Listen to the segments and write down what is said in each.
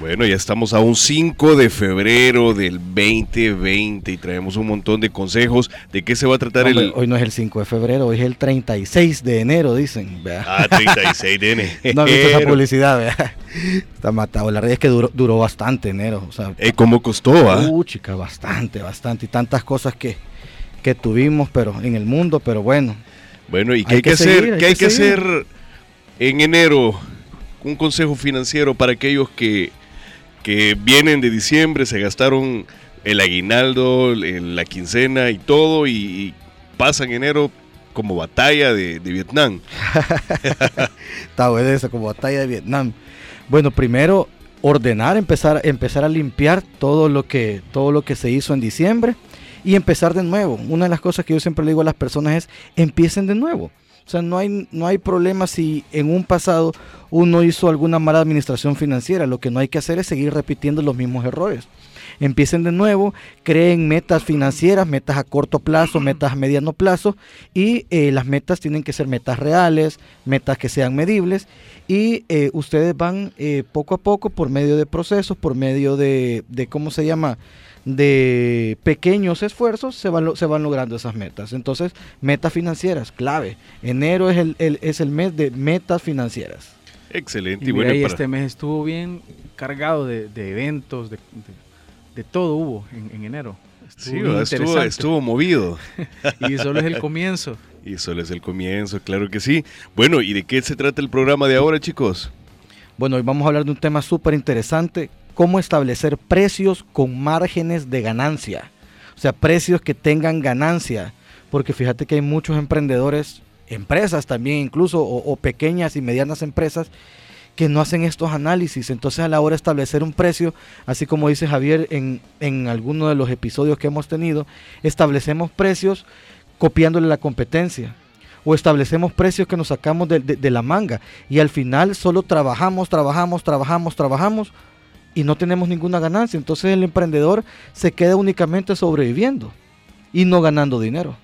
Bueno, ya estamos a un 5 de febrero del 2020 y traemos un montón de consejos de qué se va a tratar el... Hoy no es el 5 de febrero, hoy es el 36 de enero, dicen. Ah, 36 de enero. no visto esa publicidad, ¿vea? Está matado. La realidad es que duró, duró bastante enero. O sea, eh, ¿Cómo costó? Ah? Uh, chica, bastante, bastante. Y tantas cosas que, que tuvimos pero en el mundo, pero bueno. Bueno, ¿y qué hay, que, hacer? ¿Qué hay que hacer en enero? Un consejo financiero para aquellos que que vienen de diciembre, se gastaron el aguinaldo, la quincena y todo, y, pasan enero como batalla de, Vietnam. Está bueno eso, como batalla de Vietnam. Bueno, primero ordenar, empezar, empezar a limpiar todo lo que, todo lo que se hizo en diciembre y empezar de nuevo. Una de las cosas que yo siempre le digo a las personas es empiecen de nuevo. O sea, no hay, no hay problema si en un pasado uno hizo alguna mala administración financiera. Lo que no hay que hacer es seguir repitiendo los mismos errores. Empiecen de nuevo, creen metas financieras, metas a corto plazo, metas a mediano plazo y eh, las metas tienen que ser metas reales, metas que sean medibles y eh, ustedes van eh, poco a poco por medio de procesos, por medio de, de ¿cómo se llama? De pequeños esfuerzos se van, se van logrando esas metas. Entonces, metas financieras, clave. Enero es el, es el mes de metas financieras. Excelente. Y, bueno, este mes estuvo bien cargado de, eventos, de, todo hubo en, enero. Estuvo sí, estuvo, estuvo movido. y solo es el comienzo. Y solo es el comienzo, claro que sí. Bueno, ¿y de qué se trata el programa de ahora, chicos? Bueno, hoy vamos a hablar de un tema súper interesante cómo establecer precios con márgenes de ganancia. O sea, precios que tengan ganancia. Porque fíjate que hay muchos emprendedores, empresas también incluso, o, pequeñas y medianas empresas, que no hacen estos análisis. Entonces a la hora de establecer un precio, así como dice Javier en, en alguno de los episodios que hemos tenido, establecemos precios copiándole la competencia o establecemos precios que nos sacamos de, de, la manga y al final solo trabajamos, trabajamos, trabajamos, trabajamos y no tenemos ninguna ganancia. Entonces el emprendedor se queda únicamente sobreviviendo y no ganando dinero.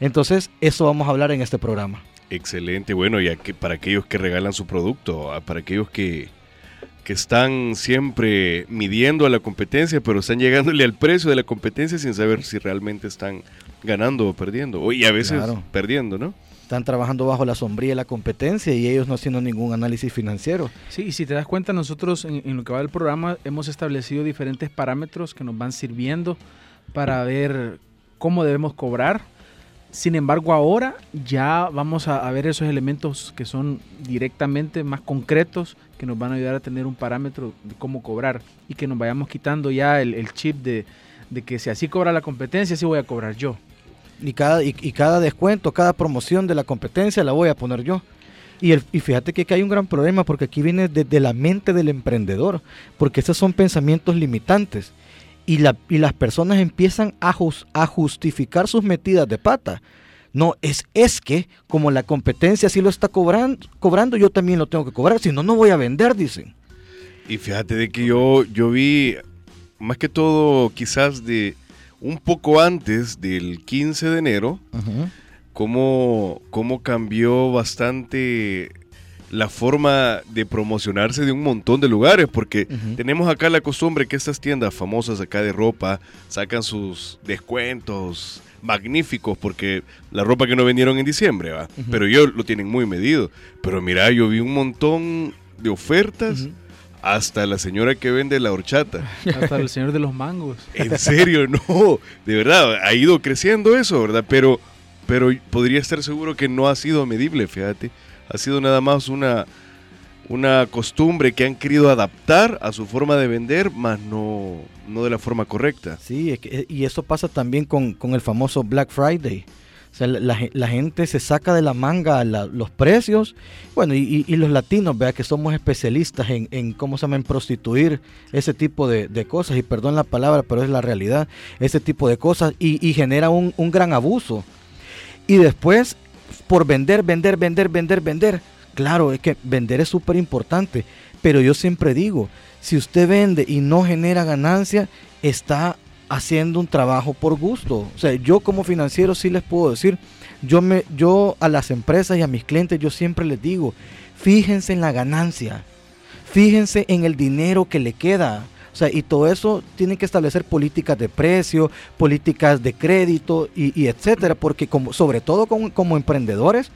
Entonces eso vamos a hablar en este programa. Excelente, bueno, ya que para aquellos que regalan su producto, ah, para aquellos que, que están siempre midiendo a la competencia, pero están llegándole al precio de la competencia sin saber si realmente están ganando o perdiendo, y a veces perdiendo, ¿no? Están trabajando bajo la sombría de la competencia y ellos no haciendo ningún análisis financiero. Sí, y si te das cuenta, nosotros en, lo que va del programa hemos establecido diferentes parámetros que nos van sirviendo para ver cómo debemos cobrar. Sin embargo, ahora ya vamos a, ver esos elementos que son directamente más concretos, que nos van a ayudar a tener un parámetro de cómo cobrar y que nos vayamos quitando ya el, chip de, de que si así cobra la competencia, así voy a cobrar yo. Y cada, y, cada descuento, cada promoción de la competencia la voy a poner yo. Y, el, y fíjate que aquí hay un gran problema porque aquí viene desde la mente del emprendedor, porque esos son pensamientos limitantes. Y, la, y las personas empiezan a, justificar sus metidas de pata. No, es, es que como la competencia sí lo está cobrando, cobrando, yo también lo tengo que cobrar, si no, no voy a vender, dicen. Y fíjate de que yo, yo vi, más que todo quizás de un poco antes del 15 de enero, cómo, cambió bastante la forma de promocionarse de un montón de lugares, porque tenemos acá la costumbre que estas tiendas famosas acá de ropa sacan sus descuentos magníficos, porque la ropa que no vendieron en diciembre, ¿va? pero ellos lo tienen muy medido. Pero mira, yo vi un montón de ofertas hasta la señora que vende la horchata. Hasta el señor de los mangos. En serio, no. De verdad, ha ido creciendo eso, ¿verdad? Pero, pero podría estar seguro que no ha sido medible, fíjate. Ha sido nada más una, una costumbre que han querido adaptar a su forma de vender, más no, no de la forma correcta. Sí, y eso pasa también con, con el famoso Black Friday. Sea, la, gente se saca de la manga los precios. Bueno, y, los latinos, vea que somos especialistas en, ¿cómo se prostituir ese tipo de, cosas. Y perdón la palabra, pero es la realidad. Ese tipo de cosas. Y, y genera un, un gran abuso. Y después, por vender, vender, vender, vender, vender. Claro, es que vender es súper importante. Pero yo siempre digo, si usted vende y no genera ganancia, está haciendo un trabajo por gusto. O sea, yo como financiero sí les puedo decir, yo, me, yo a las empresas y a mis clientes yo siempre les digo, fíjense en la ganancia, fíjense en el dinero que le queda. O sea, y todo eso tiene que establecer políticas de precio, políticas de crédito y, etcétera, porque como, sobre todo como, como emprendedores,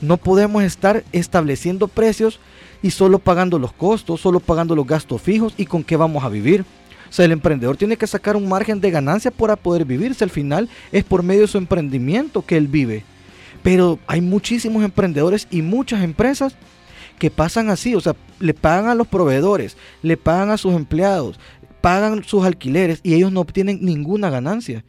no podemos estar estableciendo precios y solo pagando los costos, solo pagando los gastos fijos y con qué vamos a vivir. O sea, el emprendedor tiene que sacar un margen de ganancia para poder vivirse. Al final es por medio de su emprendimiento que él vive. Pero hay muchísimos emprendedores y muchas empresas que pasan así. O sea, le pagan a los proveedores, le pagan a sus empleados, pagan sus alquileres y ellos no obtienen ninguna ganancia.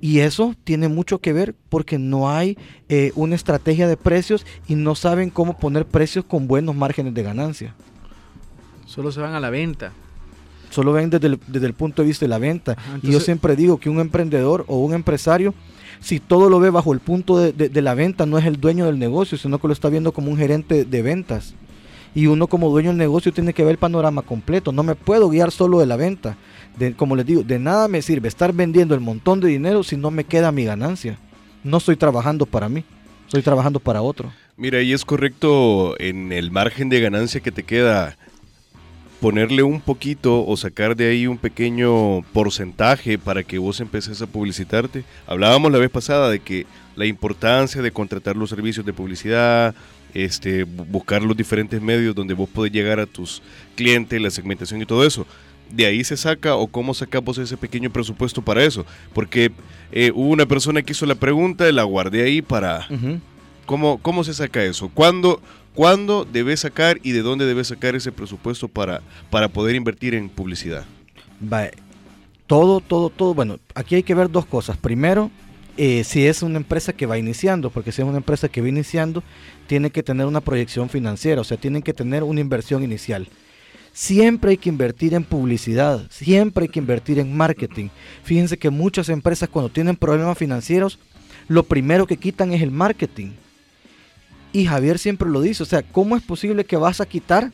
Y eso tiene mucho que ver porque no hay eh, una estrategia de precios y no saben cómo poner precios con buenos márgenes de ganancia. Solo se van a la venta solo ven desde el, punto de vista de la venta. y yo siempre digo que un emprendedor o un empresario, si todo lo ve bajo el punto de, la venta, no es el dueño del negocio, sino que lo está viendo como un gerente de ventas. Y uno como dueño del negocio tiene que ver el panorama completo. No me puedo guiar solo de la venta. como les digo, de nada me sirve estar vendiendo el montón de dinero si no me queda mi ganancia. No estoy trabajando para mí, estoy trabajando para otro. Mira, y es correcto en el margen de ganancia que te queda ponerle un poquito o sacar de ahí un pequeño porcentaje para que vos empeces a publicitarte. Hablábamos la vez pasada de que la importancia de contratar los servicios de publicidad, este, buscar los diferentes medios donde vos podés llegar a tus clientes, la segmentación y todo eso. De ahí se saca o cómo sacamos ese pequeño presupuesto para eso. Porque eh, hubo una persona que hizo la pregunta, y la guardé ahí para... ¿Cómo, ¿Cómo se saca eso? ¿Cuándo, ¿Cuándo debes sacar y de dónde debes sacar ese presupuesto para, para poder invertir en publicidad? Todo, todo, todo. Bueno, aquí hay que ver dos cosas. Primero, eh, si es una empresa que va iniciando, porque si es una empresa que va iniciando, tiene que tener una proyección financiera, o sea, tienen que tener una inversión inicial. Siempre hay que invertir en publicidad, siempre hay que invertir en marketing. Fíjense que muchas empresas cuando tienen problemas financieros, lo primero que quitan es el marketing. Y Javier siempre lo dice, o sea, ¿cómo es posible que vas a quitar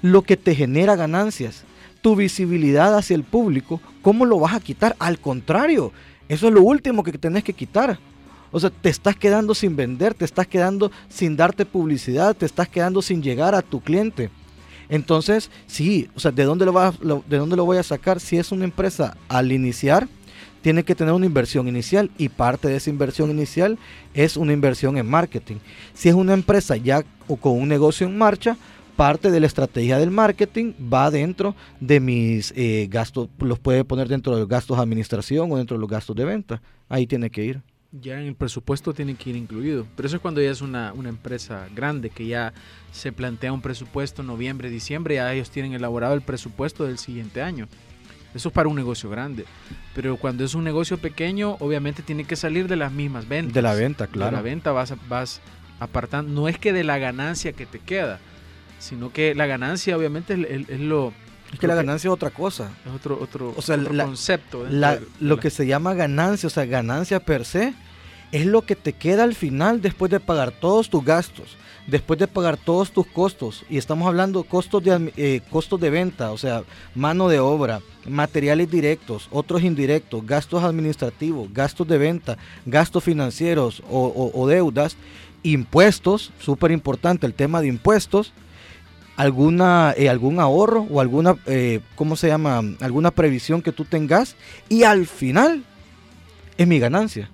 lo que te genera ganancias? Tu visibilidad hacia el público, ¿cómo lo vas a quitar? Al contrario, eso es lo último que tenés que quitar. O sea, te estás quedando sin vender, te estás quedando sin darte publicidad, te estás quedando sin llegar a tu cliente. Entonces, sí, o sea, ¿de dónde lo, vas, ¿de dónde lo voy a sacar? Si es una empresa al iniciar, tiene que tener una inversión inicial y parte de esa inversión inicial es una inversión en marketing. Si es una empresa ya o con un negocio en marcha, parte de la estrategia del marketing va dentro de mis eh, gastos, los puede poner dentro de los gastos de administración o dentro de los gastos de venta. Ahí tiene que ir. Ya en el presupuesto tiene que ir incluido. Pero eso es cuando ya es una, una empresa grande, que ya se plantea un presupuesto noviembre, diciembre, ya ellos tienen elaborado el presupuesto del siguiente año. Eso es para un negocio grande. Pero cuando es un negocio pequeño, obviamente tiene que salir de las mismas ventas. De la venta, claro. De la venta vas, vas apartando. No es que de la ganancia que te queda, sino que la ganancia obviamente es, lo... Es que la ganancia es otra cosa. Es otro, otro, o sea, concepto. lo que se llama ganancia, o sea, ganancia per se, es lo que te queda al final después de pagar todos tus gastos después de pagar todos tus costos, y estamos hablando costos de, eh, costos de venta, o sea, mano de obra, materiales directos, otros indirectos, gastos administrativos, gastos de venta, gastos financieros o, deudas, impuestos, súper importante el tema de impuestos, alguna eh, algún ahorro o alguna eh, cómo se llama alguna previsión que tú tengas y al final es mi ganancia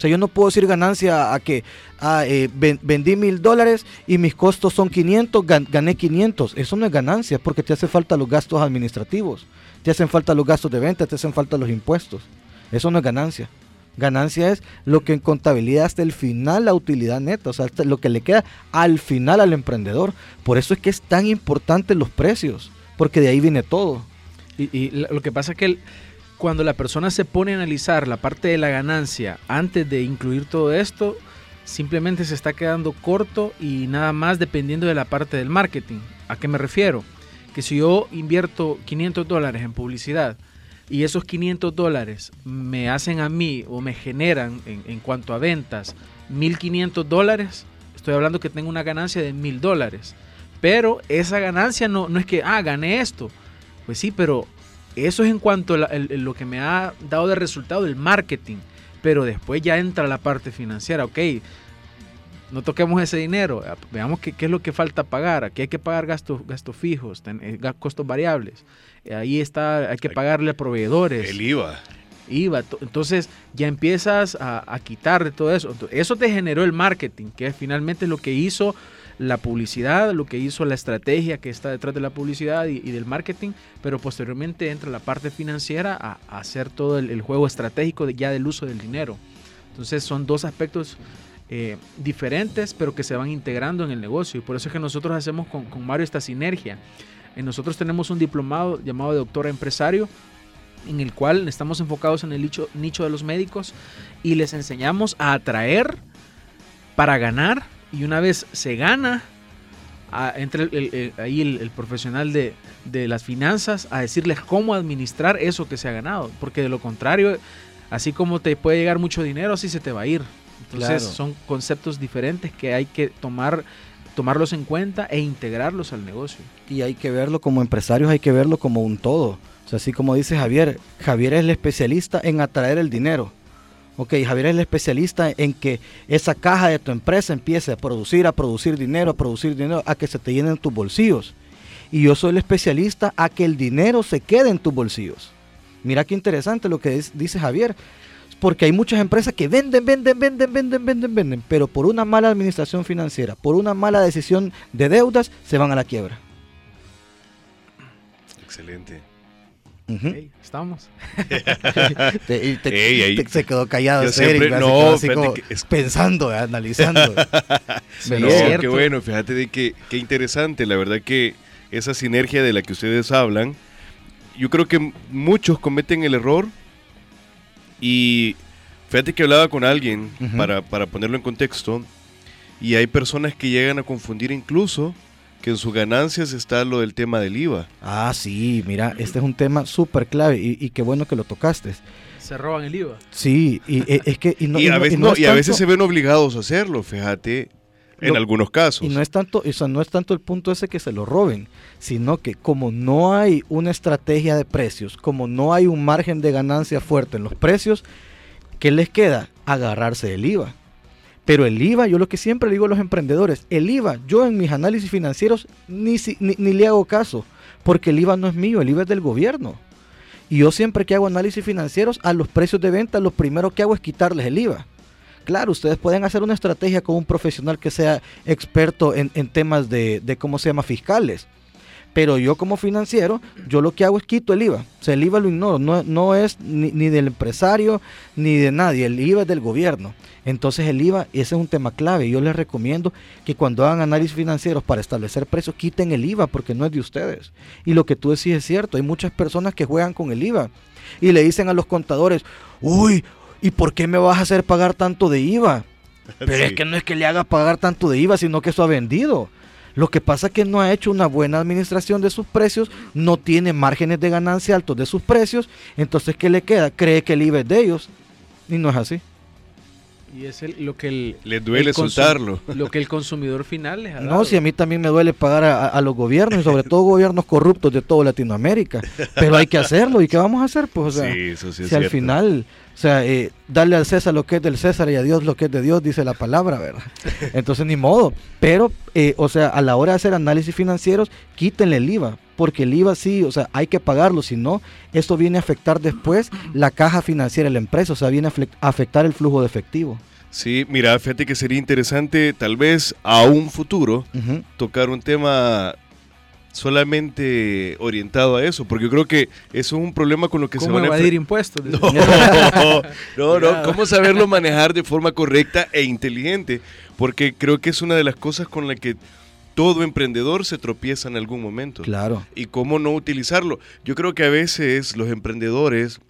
o sea, yo no puedo decir ganancia a que ah, eh, vendí mil dólares y mis costos son 500, gané 500. Eso no es ganancia porque te hace falta los gastos administrativos, te hacen falta los gastos de venta, te hacen falta los impuestos. Eso no es ganancia. Ganancia es lo que en contabilidad hasta el final la utilidad neta, o sea, lo que le queda al final al emprendedor. Por eso es que es tan importante los precios, porque de ahí viene todo. Y, lo que pasa es que cuando la persona se pone a analizar la parte de la ganancia antes de incluir todo esto, simplemente se está quedando corto y nada más dependiendo de la parte del marketing. ¿A qué me refiero? Que si yo invierto 500 dólares en publicidad y esos 500 dólares me hacen a mí o me generan en, cuanto a ventas 1500 dólares, estoy hablando que tengo una ganancia de 1000 dólares. Pero esa ganancia no, no es que, ah, gané esto. Pues sí, pero eso es en cuanto a lo que me ha dado de resultado el marketing. Pero después ya entra la parte financiera. Ok, no toquemos ese dinero. Veamos qué, qué es lo que falta pagar. Aquí hay que pagar gastos, gastos fijos, eh, costos variables. Eh, ahí está, hay que pagarle a proveedores. El IVA. IVA. Entonces ya empiezas a, a quitar de todo eso. Eso te generó el marketing, que es finalmente lo que hizo la publicidad, lo que hizo la estrategia que está detrás de la publicidad y, del marketing, pero posteriormente entra la parte financiera a, hacer todo el, juego estratégico ya del uso del dinero. Entonces son dos aspectos eh, diferentes, pero que se van integrando en el negocio. Y por eso es que nosotros hacemos con, Mario esta sinergia. En nosotros tenemos un diplomado llamado de doctor empresario, en el cual estamos enfocados en el nicho, nicho de los médicos y les enseñamos a atraer para ganar y una vez se gana, entra ahí el, profesional de, las finanzas a decirles cómo administrar eso que se ha ganado. Porque de lo contrario, así como te puede llegar mucho dinero, así se te va a ir. Entonces son conceptos diferentes que hay que tomar tomarlos en cuenta e integrarlos al negocio. Y hay que verlo como empresarios, hay que verlo como un todo. O sea, así como dice Javier, Javier es el especialista en atraer el dinero. Ok, Javier es el especialista en que esa caja de tu empresa empiece a producir, a producir dinero, a producir dinero, a que se te llenen tus bolsillos. Y yo soy el especialista a que el dinero se quede en tus bolsillos. Mira qué interesante lo que dice Javier. Porque hay muchas empresas que venden, venden, venden, venden, venden, venden, pero por una mala administración financiera, por una mala decisión de deudas, se van a la quiebra. Excelente estamos. se quedó callado, no, pensando, analizando. qué bueno, fíjate de que qué interesante, la verdad que esa sinergia de la que ustedes hablan, yo creo que muchos cometen el error y fíjate que hablaba con alguien para, para ponerlo en contexto y hay personas que llegan a confundir incluso que en sus ganancias está lo del tema del IVA. Ah, sí, mira, este es un tema súper clave y, qué bueno que lo tocaste. Se roban el IVA. Sí, y e, es que... Y, a, veces, se ven obligados a hacerlo, fíjate, en algunos casos. Y no es tanto, eso no es tanto el punto ese que se lo roben, sino que como no hay una estrategia de precios, como no hay un margen de ganancia fuerte en los precios, ¿qué les queda? Agarrarse del IVA. Pero el IVA, yo lo que siempre digo a los emprendedores, el IVA, yo en mis análisis financieros ni, ni, le hago caso, porque el IVA no es mío, el IVA es del gobierno. Y yo siempre que hago análisis financieros, a los precios de venta, lo primero que hago es quitarles el IVA. Claro, ustedes pueden hacer una estrategia con un profesional que sea experto en, temas de, de, ¿cómo se llama?, fiscales. Pero yo como financiero, yo lo que hago es quito el IVA. O sea, el IVA lo ignoro. No, no es ni, ni, del empresario ni de nadie. El IVA es del gobierno. Entonces el IVA, ese es un tema clave. Yo les recomiendo que cuando hagan análisis financieros para establecer precios, quiten el IVA porque no es de ustedes. Y lo que tú decís es cierto. Hay muchas personas que juegan con el IVA y le dicen a los contadores, uy, ¿y por qué me vas a hacer pagar tanto de IVA? Pero es que no es que le haga pagar tanto de IVA, sino que eso ha vendido. Lo que pasa es que no ha hecho una buena administración de sus precios, no tiene márgenes de ganancia altos de sus precios, entonces ¿qué le queda? Cree que el IVA es de ellos y no es así. Y es lo que el... Les duele soltarlo. Lo que el consumidor final les ha No, si a mí también me duele pagar a, los gobiernos, y sobre todo gobiernos corruptos de toda Latinoamérica. Pero hay que hacerlo. ¿Y qué vamos a hacer? Pues, o sea, sí, eso sí es si al final sea, eh, darle al César lo que es del César y a Dios lo que es de Dios, dice la palabra, ¿verdad? Entonces, ni modo. Pero, eh, o sea, a la hora de hacer análisis financieros, quítenle el IVA, porque el IVA sí, o sea, hay que pagarlo, si no, esto viene a afectar después la caja financiera de la empresa, o sea, viene a afectar el flujo de efectivo. Sí, mira, fíjate que sería interesante tal vez a un futuro tocar un tema solamente orientado a eso, porque yo creo que eso es un problema con lo que se van a evadir impuestos? No, no, cómo saberlo manejar de forma correcta e inteligente, porque creo que es una de las cosas con las que todo emprendedor se tropieza en algún momento. Claro. Y cómo no utilizarlo. Yo creo que a veces los emprendedores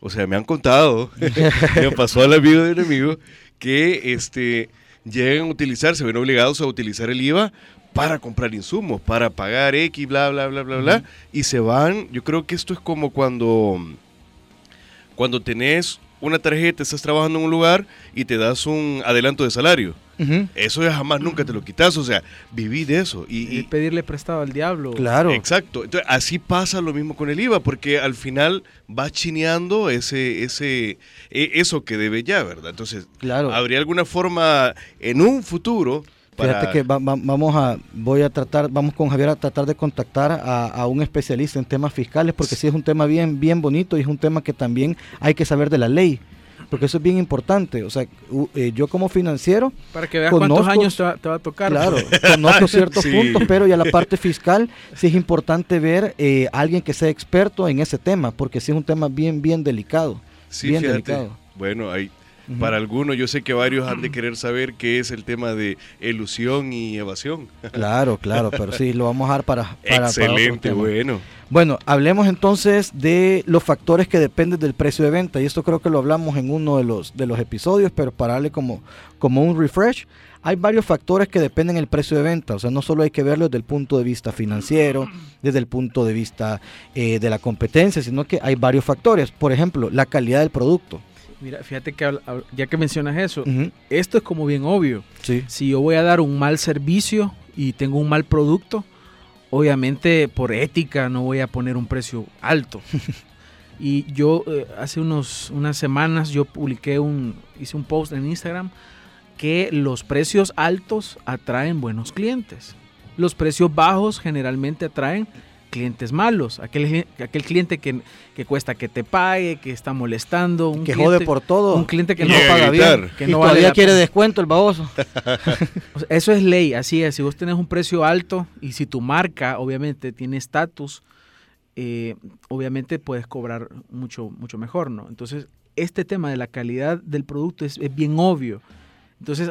o sea, me han contado, me pasó al amigo de un amigo, que este, llegan a utilizar, se ven obligados a utilizar el IVA para comprar insumos, para pagar X, bla, bla, bla, bla, bla, y se van, yo creo que esto es como cuando, cuando tenés una tarjeta, estás trabajando en un lugar y te das un adelanto de salario. Eso ya jamás nunca te lo quitas, o sea, viví de eso. Y, pedirle prestado al diablo. Claro. Exacto. Entonces, así pasa lo mismo con el IVA, porque al final va chineando ese, ese, e, eso que debe ya, ¿verdad? Entonces, claro. ¿habría alguna forma en un futuro Fíjate que vamos a, voy a tratar, vamos con Javier a tratar de contactar a, un especialista en temas fiscales, porque sí es un tema bien, bien bonito y es un tema que también hay que saber de la ley, porque eso es bien importante. O sea, eh, yo como financiero. Para que veas cuántos años te va, a tocar. Claro, conozco ciertos puntos, pero ya la parte fiscal sí es importante ver eh, a alguien que sea experto en ese tema, porque sí es un tema bien, bien delicado. Sí, bien delicado. Bueno, hay para algunos, yo sé que varios han de querer saber qué es el tema de ilusión y evasión. Claro, claro, pero sí, lo vamos a dar para... para Excelente, bueno. Bueno, hablemos entonces de los factores que dependen del precio de venta. Y esto creo que lo hablamos en uno de los, de los episodios, pero para darle como, como un refresh, hay varios factores que dependen del precio de venta. O sea, no solo hay que verlo desde el punto de vista financiero, desde el punto de vista eh, de la competencia, sino que hay varios factores. Por ejemplo, la calidad del producto. Mira, fíjate que ya que mencionas eso, esto es como bien obvio. Sí. Si yo voy a dar un mal servicio y tengo un mal producto, obviamente por ética no voy a poner un precio alto. y yo eh, hace unos, unas semanas yo publiqué un, hice un post en Instagram que los precios altos atraen buenos clientes. Los precios bajos generalmente atraen clientes malos, aquel, aquel cliente que, cuesta que te pague, que está molestando, un que jode por todo, un cliente que no paga bien, que no todavía quiere descuento el baboso. eso es ley, así es. Si vos tenés un precio alto y si tu marca obviamente tiene estatus, eh, obviamente puedes cobrar mucho, mucho mejor, ¿no? Entonces, este tema de la calidad del producto es bien obvio. Entonces,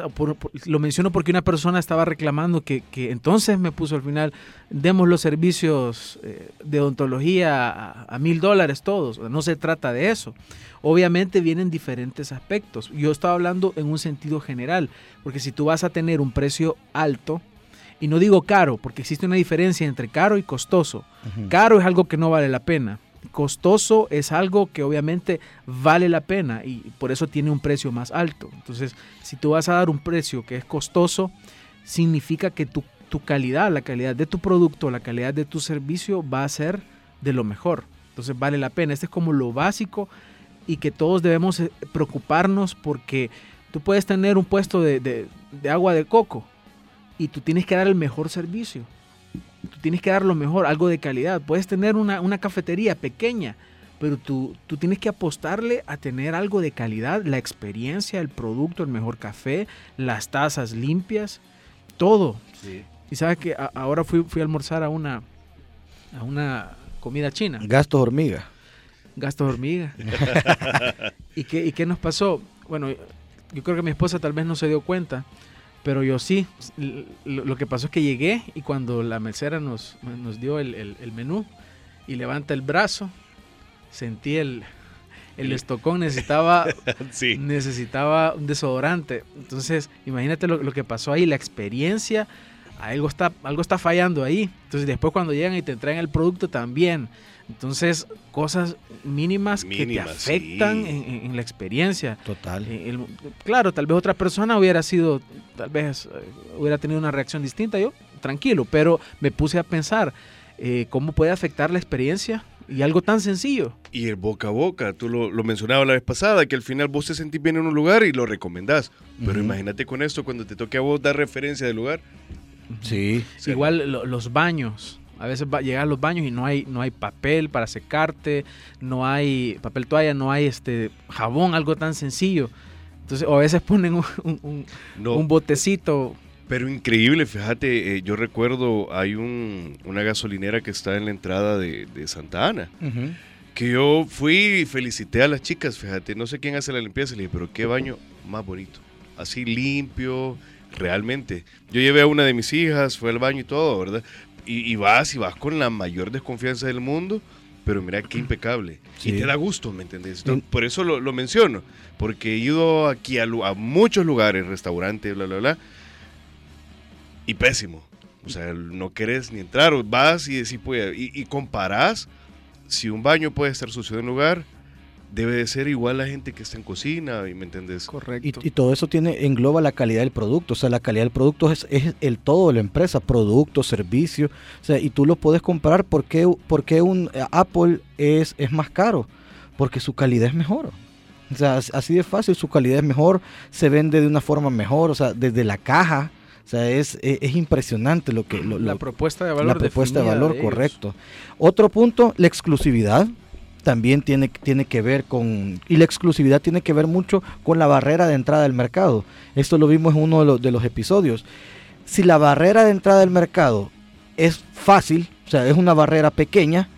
lo menciono porque una persona estaba reclamando que, entonces me puso al final, demos los servicios eh, de odontología a mil dólares todos. No se trata de eso. Obviamente vienen diferentes aspectos. Yo estaba hablando en un sentido general, porque si tú vas a tener un precio alto, y no digo caro, porque existe una diferencia entre caro y costoso. Caro es algo que no vale la pena costoso es algo que obviamente vale la pena y por eso tiene un precio más alto. Entonces, si tú vas a dar un precio que es costoso, significa que tu, calidad, la calidad de tu producto, la calidad de tu servicio va a ser de lo mejor. Entonces, vale la pena. Este es como lo básico y que todos debemos eh, preocuparnos porque tú puedes tener un puesto de, de agua de coco y tú tienes que dar el mejor servicio tú tienes que dar lo mejor, algo de calidad. Puedes tener una, cafetería pequeña, pero tú, tú, tienes que apostarle a tener algo de calidad, la experiencia, el producto, el mejor café, las tazas limpias, todo. Y sabes que ahora fui, fui a almorzar a una, a una comida china. Gastos hormiga. Gastos hormiga. ¿Y, qué, ¿Y qué nos pasó? Bueno, yo creo que mi esposa tal vez no se dio cuenta pero yo sí, lo, que pasó es que llegué y cuando la mesera nos, nos dio el, menú y levanta el brazo, sentí el, el estocón, necesitaba, necesitaba un desodorante. Entonces, imagínate lo, que pasó ahí, la experiencia, algo está, algo está fallando ahí. Entonces, después cuando llegan y te traen el producto también. Entonces, cosas mínimas, que te afectan en, la experiencia. Total. Eh, claro, tal vez otra persona hubiera sido, tal vez eh, hubiera tenido una reacción distinta, yo tranquilo, pero me puse a pensar eh, cómo puede afectar la experiencia y algo tan sencillo. Y el boca a boca, tú lo, lo mencionabas la vez pasada, que al final vos te sentís bien en un lugar y lo recomendás. Pero imagínate con esto, cuando te toque a vos dar referencia del lugar. Sí. Igual los baños. A veces va, llegar a los baños y no hay, no hay papel para secarte, no hay papel toalla, no hay este jabón, algo tan sencillo. Entonces, o a veces ponen un, un, botecito. Pero increíble, fíjate, eh, yo recuerdo, hay un, una gasolinera que está en la entrada de, Santa Ana. Que yo fui y felicité a las chicas, fíjate, no sé quién hace la limpieza, le dije, pero qué baño más bonito. Así limpio, realmente. Yo llevé a una de mis hijas, fue al baño y todo, ¿verdad? Y, vas y vas con la mayor desconfianza del mundo pero mira qué impecable. Sí. Y te da gusto, ¿me entendés? En- Por eso lo, lo menciono, porque he ido aquí a, muchos lugares, restaurantes, bla, bla, bla, y pésimo. O sea, no querés ni entrar, vas y decís, pues, y, y comparás si un baño puede estar sucio en un lugar, debe de ser igual la gente que está en cocina, y ¿me entendés? Correcto. y todo eso tiene engloba la calidad del producto. O sea, la calidad del producto es, es el todo de la empresa, producto, servicio. O sea, y tú lo puedes comprar. ¿Por qué, por qué un eh, Apple es, es más caro? Porque su calidad es mejor. O sea, as- así de fácil, su calidad es mejor, se vende de una forma mejor, o sea, desde la caja. O sea, es, es, es impresionante lo que... Lo, la lo- propuesta de valor. la propuesta de valor, correcto. Otro punto, la exclusividad también tiene, tiene que ver con, y la exclusividad tiene que ver mucho con la barrera de entrada del mercado. Esto lo vimos en uno de los, episodios. Si la barrera de entrada del mercado es fácil, o sea, es una barrera pequeña,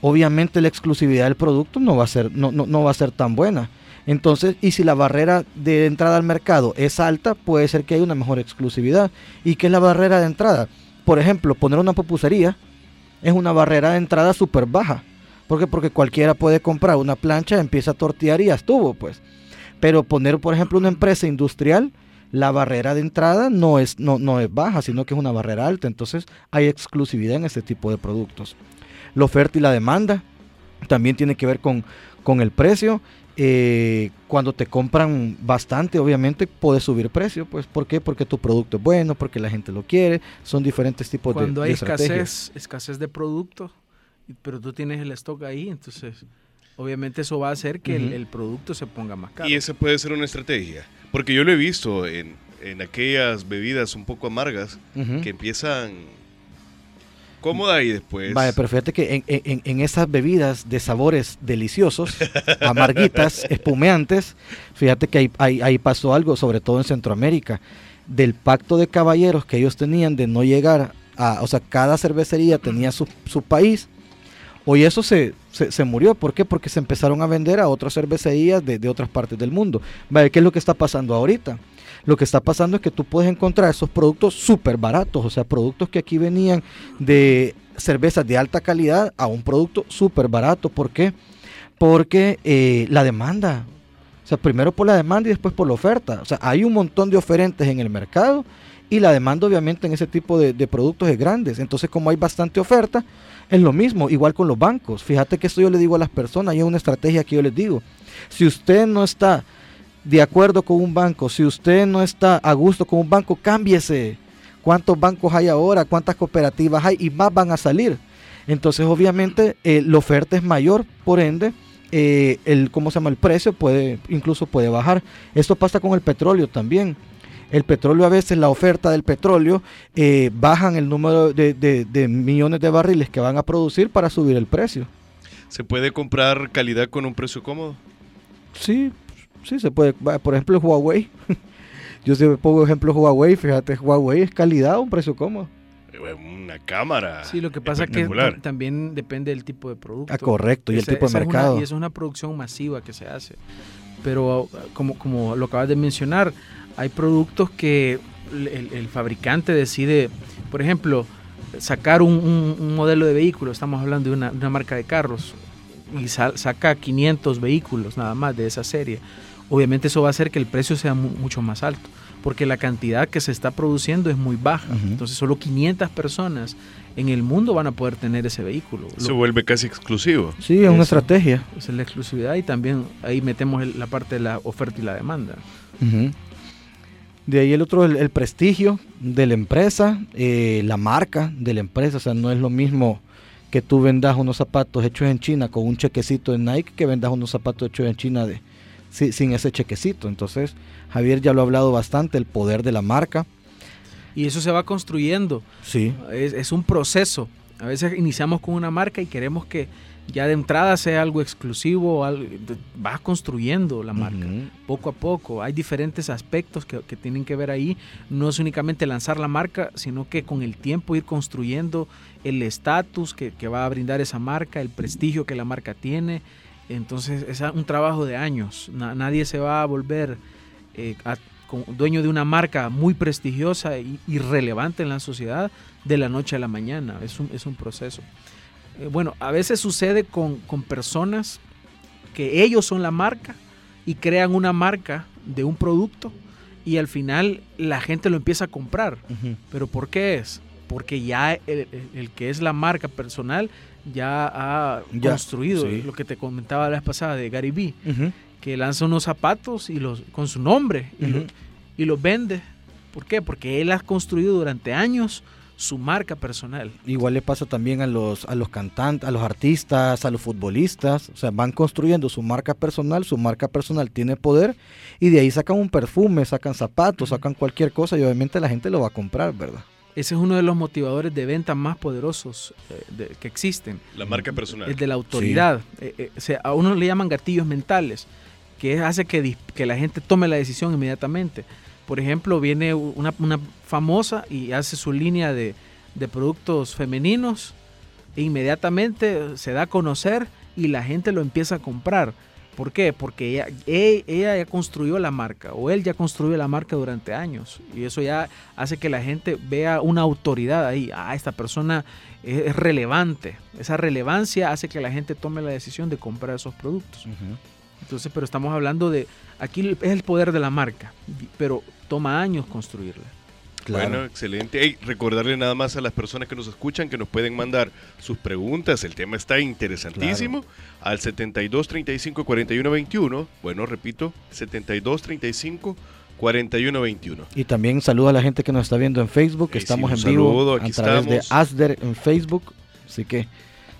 obviamente la exclusividad del producto no va a ser, no, no, no va a ser tan buena. Entonces, y si la barrera de entrada al mercado es alta, puede ser que haya una mejor exclusividad. ¿Y qué es la barrera de entrada? Por ejemplo, poner una pupusería es una barrera de entrada súper baja. ¿Por qué? Porque cualquiera puede comprar una plancha, empieza a tortear y ya estuvo, pues. Pero poner, por ejemplo, una empresa industrial, la barrera de entrada no es, no, no es baja, sino que es una barrera alta. Entonces hay exclusividad en este tipo de productos. La oferta y la demanda también tiene que ver con, con el precio. Eh, cuando te compran bastante, obviamente puedes subir precio. Pues, ¿Por qué? Porque tu producto es bueno, porque la gente lo quiere. Son diferentes tipos de- Cuando de, hay estrategias. escasez, escasez de producto, pero tú tienes el stock ahí, entonces obviamente eso va a hacer que el, Ujú. el producto se ponga más caro. Y esa puede ser una estrategia. Porque yo lo he visto en, en aquellas bebidas un poco amargas Ujú. que empiezan cómoda y después... Vaya, pero fíjate que en, en- en esas bebidas de sabores deliciosos, amarguitas, espumeantes, fíjate que ahí, ahí- ahí pasó algo, sobre todo en Centroamérica, del pacto de caballeros que ellos tenían de no llegar a, o sea, cada cervecería tenía su, su país, hoy eso se, se, se murió, ¿por qué? Porque se empezaron a vender a otras cervecerías de, de otras partes del mundo. Vaya, ¿qué es lo que está pasando ahorita? Lo que está pasando es que tú puedes encontrar esos productos súper baratos, o sea, productos que aquí venían de cervezas de alta calidad a un producto súper barato. ¿Por qué? Porque eh, la demanda. O sea, primero por la demanda y después por la oferta. O sea, hay un montón de oferentes en el mercado y la demanda obviamente en ese tipo de, de productos es grande. Entonces, como hay bastante oferta, es lo mismo, igual con los bancos. Fíjate que esto yo le digo a las personas, y es una estrategia que yo les digo. Si usted no está de acuerdo con un banco, si usted no está a gusto con un banco, cámbiese. ¿Cuántos bancos hay ahora? ¿Cuántas cooperativas hay? Y más van a salir. Entonces, obviamente, eh, la oferta es mayor, por ende, eh, el, ¿cómo se llama? El precio puede, incluso puede bajar. Esto pasa con el petróleo también. El petróleo a veces, la oferta del petróleo, eh, bajan el número de, de- de millones de barriles que van a producir para subir el precio. ¿Se puede comprar calidad con un precio cómodo? Sí, sí se puede. Por ejemplo, Huawei. Yo siempre pongo ejemplo Huawei. Fíjate, Huawei es calidad a un precio cómodo. Eh, Una cámara. Sí, lo que pasa es que también depende del tipo de producto. Ah, correcto. Y el tipo de esa es una- mercado. y eso es una producción masiva que se hace. Pero uh, como, como lo acabas de mencionar, hay productos que el, el- fabricante decide, por ejemplo, sacar un, un- un modelo de vehículo, estamos hablando de una, una marca de carros, y sa- saca 500 vehículos nada más de esa serie. Obviamente eso va a hacer que el precio sea mu- mucho más alto, porque la cantidad que se está produciendo es muy baja. Ujú. Entonces solo 500 personas en el mundo van a poder tener ese vehículo. Se Lo- vuelve casi exclusivo. Sí, es una estrategia. es la exclusividad y también ahí metemos el- la parte de la oferta y la demanda. Ujú. De ahí el otro, el, el prestigio de la empresa, eh, la marca de la empresa. O sea, no es lo mismo que tú vendas unos zapatos hechos en China con un chequecito de Nike que vendas unos zapatos hechos en China de, si- sin ese chequecito. Entonces, Javier ya lo ha hablado bastante, el poder de la marca. Y eso se va construyendo, Sí. es, es un proceso. A veces iniciamos con una marca y queremos que ya de entrada sea algo exclusivo, algo, vas construyendo la marca poco a poco. Hay diferentes aspectos que, que tienen que ver ahí. No es únicamente lanzar la marca, sino que con el tiempo ir construyendo el estatus que, que va a brindar esa marca, el prestigio que la marca tiene. Entonces es un trabajo de años. Na- nadie se va a volver eh, a- con- dueño de una marca muy prestigiosa y, y relevante en la sociedad de la noche a la mañana. Es un, es un proceso. Eh, bueno, a veces sucede con, con personas que ellos son la marca y crean una marca de un producto y al final la gente lo empieza a comprar. ¿Pero por qué es? Porque ya el, el que es la marca personal ya ha Ya, construido sí. lo que te comentaba la vez pasada de Gary Vee, que lanza unos zapatos y los con su nombre y, lo- Ujú. y los vende. ¿Por qué? Porque él ha construido durante años su marca personal. Igual le pasa también a los, a los cantantes, a los artistas, a los futbolistas. O sea, van construyendo su marca personal, su marca personal tiene poder y de ahí sacan un perfume, sacan zapatos, sacan cualquier cosa y obviamente la gente lo va a comprar, ¿verdad? Ese es uno de los motivadores de venta más poderosos eh, de- que existen. La marca personal. El de la autoridad. Eh, eh, o sea, a uno le llaman gatillos mentales, que hace que, que la gente tome la decisión inmediatamente. Por ejemplo, viene una, una famosa y hace su línea de, de productos femeninos e inmediatamente se da a conocer y la gente lo empieza a comprar. ¿Por qué? Porque ella, e- ella ya construyó la marca o él ya construyó la marca durante años y eso ya hace que la gente vea una autoridad ahí. Ah, esta persona es, es relevante. Esa relevancia hace que la gente tome la decisión de comprar esos productos. Entonces, pero estamos hablando de, aquí es el poder de la marca, pero toma años construirla. Claro. Bueno, excelente. Ey, recordarle nada más a las personas que nos escuchan que nos pueden mandar sus preguntas. El tema está interesantísimo. Al 72 35 41 21. Bueno, repito, 72 35 41 21. Y también saludo a la gente que nos está viendo en Facebook, que Sí, sí, estamos un en vivo saludo, a través de estamos. Asder en Facebook. Así que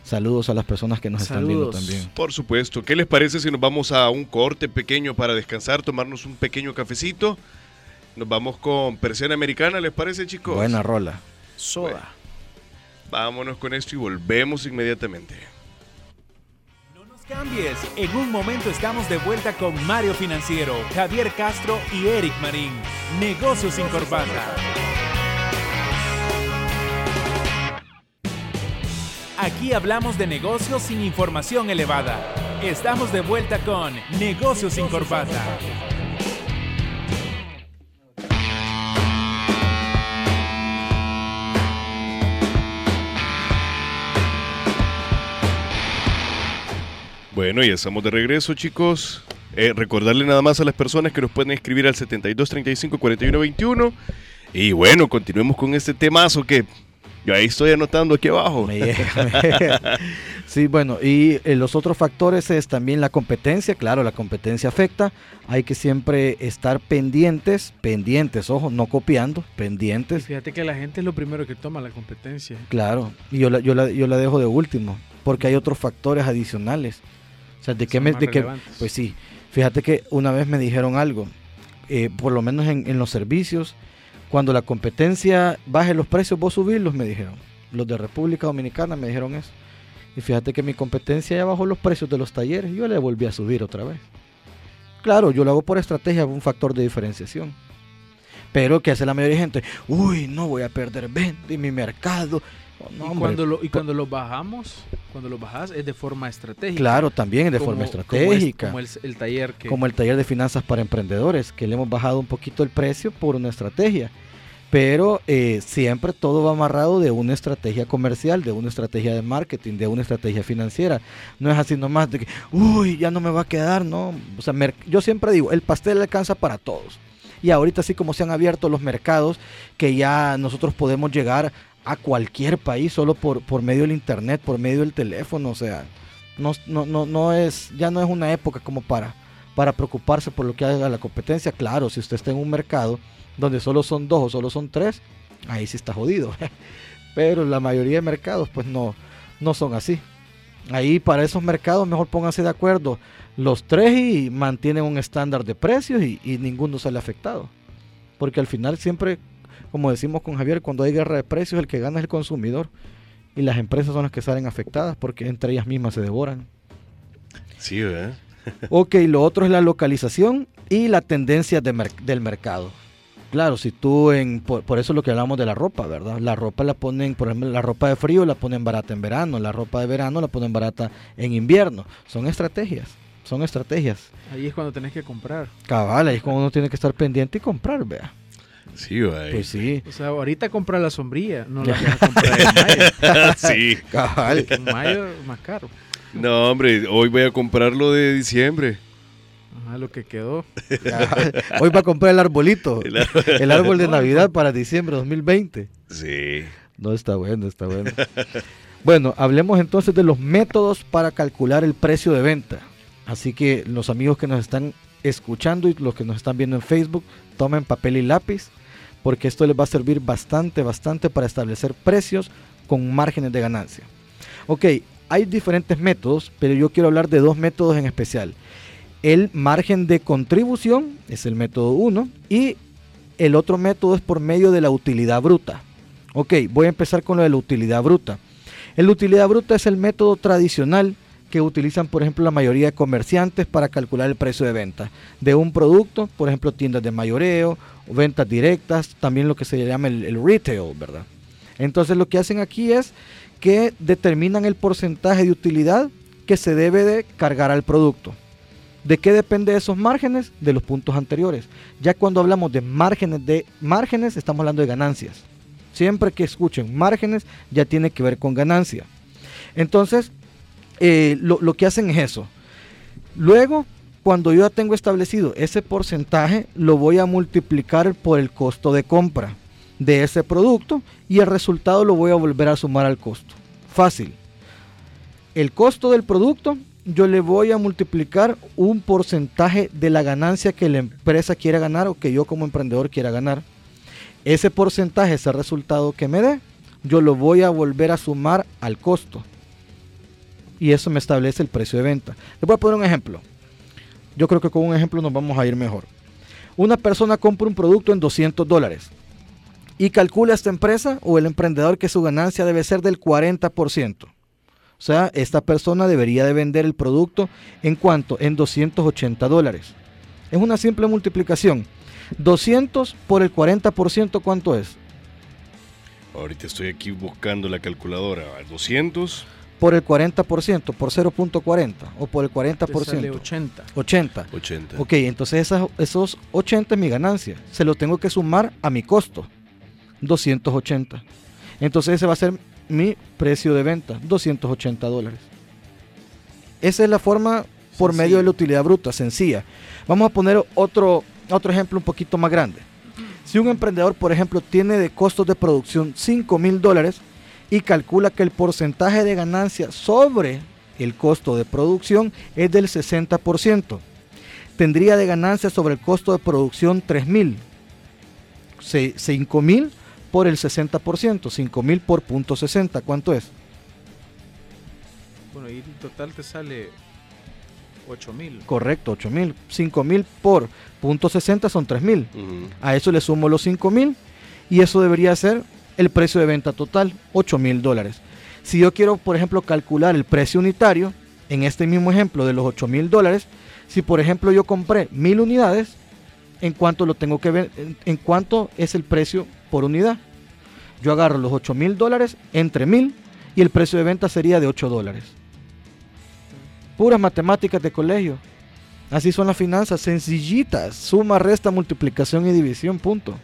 saludos a las personas que nos están viendo Saludos. también. Por supuesto. ¿Qué les parece si nos vamos a un corte pequeño para descansar, tomarnos un pequeño cafecito? Nos vamos con persiana americana, ¿les parece, chicos? Buena rola. Soda. Vámonos con esto y volvemos inmediatamente. No nos cambies. En un momento estamos de vuelta con Mario Financiero, Javier Castro y Eric Marín. Negocios sin corbata. Aquí hablamos de negocios sin información elevada. Estamos de vuelta con Negocios sin corbata. Bueno, ya estamos de regreso, chicos. Eh, recordarle nada más a las personas que nos pueden escribir al 72 35 41 21. Y bueno, continuemos con este temazo que yo ahí estoy anotando aquí abajo. Me llega, me llega. Sí, bueno, y eh, los otros factores es también la competencia, claro, la competencia afecta, hay que siempre estar pendientes, pendientes, ojo, no copiando, Y pendientes, fíjate que la gente es lo primero que toma la competencia. claro, y yo la, yo la, yo la dejo de último, porque hay otros factores adicionales. O sea, de qué me, de qué- relevantes. pues sí, fíjate que una vez me dijeron algo, eh, por lo menos en, en los servicios, cuando la competencia baje los precios, vos subirlos, me dijeron. Los de República Dominicana me dijeron eso. Y fíjate que mi competencia ya bajó los precios de los talleres, yo le volví a subir otra vez. Claro, yo lo hago por estrategia, un factor de diferenciación. Pero que hace la mayoría de gente, uy, no voy a perder venta en mi mercado. No, y, cuando lo, y cuando lo bajamos, cuando lo bajas es de forma estratégica. Claro, también de Como- forma como es- estratégica. Como, el, el taller que... como el taller de finanzas para emprendedores, que le hemos bajado un poquito el precio por una estrategia. Pero eh, siempre todo va amarrado de una estrategia comercial, de una estrategia de marketing, de una estrategia financiera. No es así nomás de que, uy, ya no me va a quedar, ¿no? O sea, yo siempre digo, el pastel alcanza para todos. Y ahorita así como se han abierto los mercados, que ya nosotros podemos llegar a cualquier país solo por, por medio del internet, por medio del teléfono, o sea, no, no, no, no es, ya no es una época como para, para preocuparse por lo que haga la competencia. Claro, si usted está en un mercado donde solo son dos o solo son tres, ahí sí está jodido. Pero la mayoría de mercados pues no, no son así. Ahí para esos mercados mejor pónganse de acuerdo los tres y mantienen un estándar de precios y, y ninguno sale afectado. Porque al final siempre, como decimos con Javier, cuando hay guerra de precios el que gana es el consumidor. Y las empresas son las que salen afectadas porque entre ellas mismas se devoran. Sí, ¿verdad? Ok, lo otro es la localización y la tendencia de mer- del mercado. Claro, si tú en, por, por eso es lo que hablamos de la ropa, ¿verdad? La ropa la ponen, por ejemplo, la ropa de frío la ponen barata en verano, la ropa de verano la ponen barata en invierno. Son estrategias, son estrategias. Ahí es cuando tenés que comprar. Cabal, ahí es cuando uno tiene que estar pendiente y comprar, vea. Sí, güey. Pues sí. O sea, ahorita comprar la sombrilla, no la vas a comprar en mayo. sí. Cabal. En mayo más caro. No, hombre, hoy voy a comprarlo de diciembre. Ajá, lo que quedó. Hoy va a comprar el arbolito. El árbol. El árbol de Navidad para diciembre 2020. Sí. No está bueno, está bueno. Bueno, hablemos entonces de los métodos para calcular el precio de venta. Así que los amigos que nos están escuchando y los que nos están viendo en Facebook, tomen papel y lápiz, porque esto les va a servir bastante, bastante para establecer precios con márgenes de ganancia. Ok, hay diferentes métodos, pero yo quiero hablar de dos métodos en especial. El margen de contribución es el método 1 y el otro método es por medio de la utilidad bruta. Ok, voy a empezar con lo de la utilidad bruta. La utilidad bruta es el método tradicional utilizan, por ejemplo, la mayoría de comerciantes para calcular el precio de venta de un producto, por ejemplo, tiendas de mayoreo, ventas directas, también lo que se llama el, el retail, ¿verdad? Entonces lo que hacen aquí es que determinan el porcentaje de utilidad que se debe de cargar al producto. ¿De qué depende esos márgenes? De los puntos anteriores. Ya cuando hablamos de márgenes de márgenes, estamos hablando de ganancias. Siempre que escuchen márgenes, ya tiene que ver con ganancia. Entonces, eh, lo, lo que hacen es eso. Luego, cuando yo ya tengo establecido ese porcentaje, lo voy a multiplicar por el costo de compra de ese producto y el resultado lo voy a volver a sumar al costo. Fácil. El costo del producto yo le voy a multiplicar un porcentaje de la ganancia que la empresa quiera ganar o que yo como emprendedor quiera ganar. Ese porcentaje, ese resultado que me dé, yo lo voy a volver a sumar al costo. Y eso me establece el precio de venta. Les voy a poner un ejemplo. Yo creo que con un ejemplo nos vamos a ir mejor. Una persona compra un producto en 200 dólares y calcula esta empresa o el emprendedor que su ganancia debe ser del 40%. O sea, esta persona debería de vender el producto en cuanto? En 280 dólares. Es una simple multiplicación. 200 por el 40%, ¿cuánto es? Ahorita estoy aquí buscando la calculadora. 200. Por el 40%, por 0.40 o por el Te sale 40%. 80. 80. 80. Ok, entonces esas- esos 80 es mi ganancia. Se lo tengo que sumar a mi costo. 280. Entonces ese va a ser mi precio de venta. 280 dólares. Esa es la forma por Sencilla. medio de la utilidad bruta, sencilla. Vamos a poner otro, otro ejemplo un poquito más grande. Si un emprendedor, por ejemplo, tiene de costos de producción 5 mil dólares y calcula que el porcentaje de ganancia sobre el costo de producción es del 60%, tendría de ganancia sobre el costo de producción 3 mil. 5 mil por el 60%, 5 mil por punto 60, ¿cuánto es? Bueno, y en total te sale 8 mil. Correcto, 8 mil. 5 mil por punto 60 son 3 mil. Ujú. A eso le sumo los 5 mil y eso debería ser el precio de venta total, 8 mil dólares. Si yo quiero, por ejemplo, calcular el precio unitario, en este mismo ejemplo de los 8 mil dólares, si por ejemplo yo compré mil unidades, ¿en cuánto lo tengo que ver? En, cuánto es el precio por unidad? Yo agarro los 8 mil dólares entre mil y el precio de venta sería de 8 dólares. Puras matemáticas de colegio. Así son las finanzas, sencillitas. Suma, resta, multiplicación y división, punto.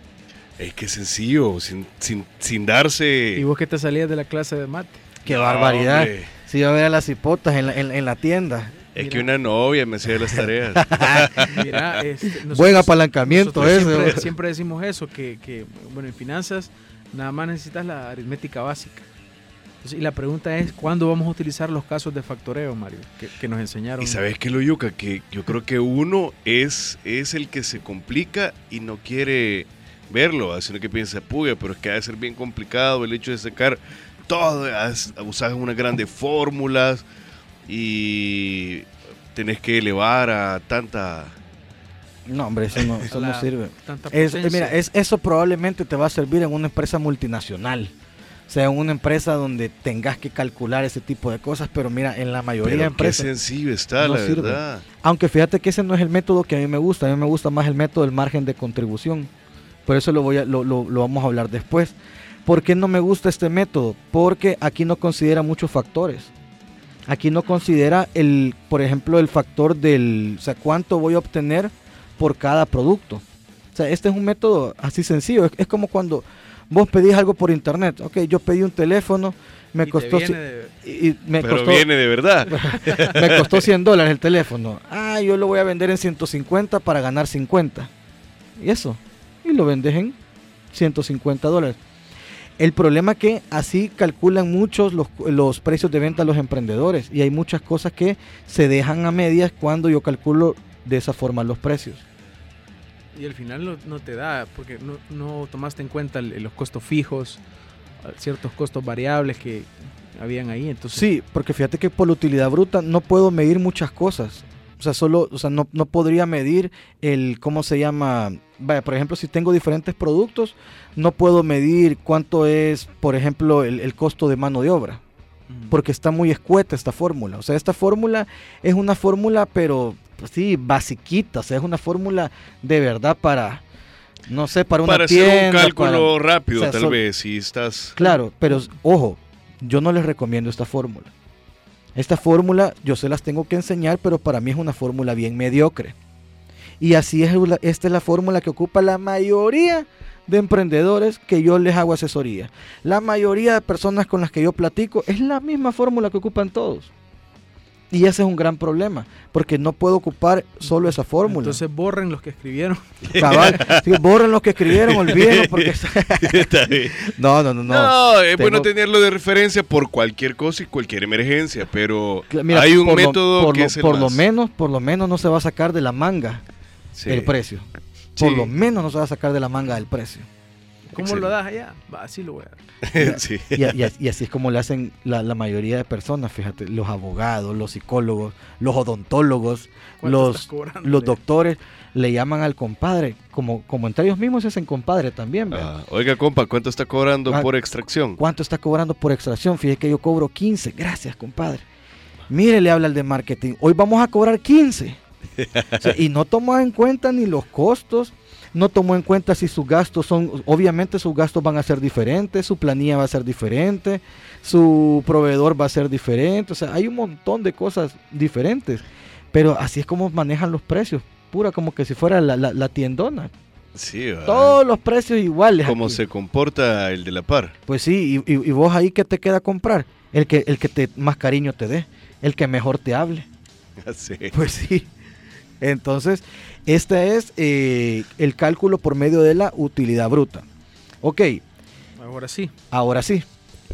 Es que es sencillo, sin, sin, sin darse. ¿Y vos qué te salías de la clase de mate? Qué No, barbaridad. hombre. Si yo ver a las hipotas en la, en- en la tienda. Es Mira. que una novia me hacía las tareas. Mira, este, nosotros- Buen apalancamiento ese. Siempre, siempre decimos eso, que, que, bueno, en finanzas nada más necesitas la aritmética básica. Entonces, y la pregunta es, ¿cuándo vamos a utilizar los casos de factoreo, Mario? Que, que nos enseñaron. y sabes qué lo yuca, que yo creo que uno es, es el que se complica y no quiere verlo, sino que piensa, puya, pero es que ha de ser bien complicado el hecho de sacar todo, has- usar unas grandes fórmulas y tenés que elevar a tanta... No, hombre, eso no, eso no sirve. Tanta Es- potencia. mira, es, eso probablemente te va a servir en una empresa multinacional. O sea, en una empresa donde tengas que calcular ese tipo de cosas, pero mira, en la mayoría de Pero qué empresas. sencillo está, no la sirve. verdad. Aunque fíjate que ese no es el método que a mí me gusta. A mí me gusta más el método del margen de contribución. Por eso lo, voy a, lo, lo- lo vamos a hablar después. ¿Por qué no me gusta este método? Porque aquí no considera muchos factores. Aquí no considera el, por ejemplo, el factor del, o sea, cuánto voy a obtener por cada producto. O sea, este es un método así sencillo. Es, es como cuando vos pedís algo por internet. Ok, yo pedí un teléfono, me Y te costó... viene de- y- y me Pero costó, viene de verdad. me costó 100 dólares el teléfono. Ah, yo lo voy a vender en 150 para ganar 50. Y eso. Y lo vendes en 150 dólares. El problema es que así calculan muchos los, los precios de venta a los emprendedores. Y hay muchas cosas que se dejan a medias cuando yo calculo de esa forma los precios. Y al final no, no te da, porque no, no tomaste en cuenta los costos fijos, ciertos costos variables que habían ahí. Entonces, Sí, porque fíjate que por la utilidad bruta no puedo medir muchas cosas. O sea, solo, o sea, no, no podría medir el, ¿cómo se llama? Vaya, por ejemplo, si tengo diferentes productos, no puedo medir cuánto es, por ejemplo, el, el costo de mano de obra. Porque está muy escueta esta fórmula. O sea, esta fórmula es una fórmula, pero pues, sí, basiquita. O sea, es una fórmula de verdad para, no sé, para una Para tienda. hacer un cálculo para- rápido, o sea, tal vez, si estás... Claro, pero ojo, yo no les recomiendo esta fórmula. Esta fórmula yo se las tengo que enseñar, pero para mí es una fórmula bien mediocre. Y así es, esta es la fórmula que ocupa la mayoría de emprendedores que yo les hago asesoría. La mayoría de personas con las que yo platico es la misma fórmula que ocupan todos. Y ese es un gran problema, porque no puedo ocupar solo esa fórmula. Entonces borren los que escribieron. Cabal, sí, borren los que escribieron, olvídenlo, porque... Está bien. no, no, no, no. No, es Tengo- bueno tenerlo de referencia por cualquier cosa y cualquier emergencia, pero mira, hay un por lo- método por que lo, es el por lo menos por lo menos no se va a sacar de la manga Sí. el precio por Sí. lo menos no se va a sacar de la manga el precio ¿Cómo Excelente. lo das allá? Va, así lo voy a dar. sí. y, así es como le hacen la, la mayoría de personas fíjate los abogados los psicólogos los odontólogos ¿Cuánto los los doctores le llaman al compadre como como entre ellos mismos se hacen compadre también. Ah, oiga, compa, ¿cuánto está cobrando Ah, por extracción? ¿Cuánto está cobrando por extracción? Fíjese que yo cobro 15. Gracias, compadre. Mire, le habla el de marketing. Hoy vamos a cobrar 15. O sea, y no tomó en cuenta ni los costos, no tomó en cuenta si sus gastos son, obviamente sus gastos van a ser diferentes, su planilla va a ser diferente, su proveedor va a ser diferente, o sea, hay un montón de cosas diferentes, pero así es como manejan los precios, pura como que si fuera la, la- la tiendona, Sí, ¿verdad? todos los precios iguales. Cómo aquí. se comporta el de la par. Pues sí, y, y- y vos ahí que te queda comprar, el que, el que te más cariño te dé, el que mejor te hable. Sí. Pues sí. Entonces, este es eh, el cálculo por medio de la utilidad bruta. Ok, Ahora sí. ahora sí.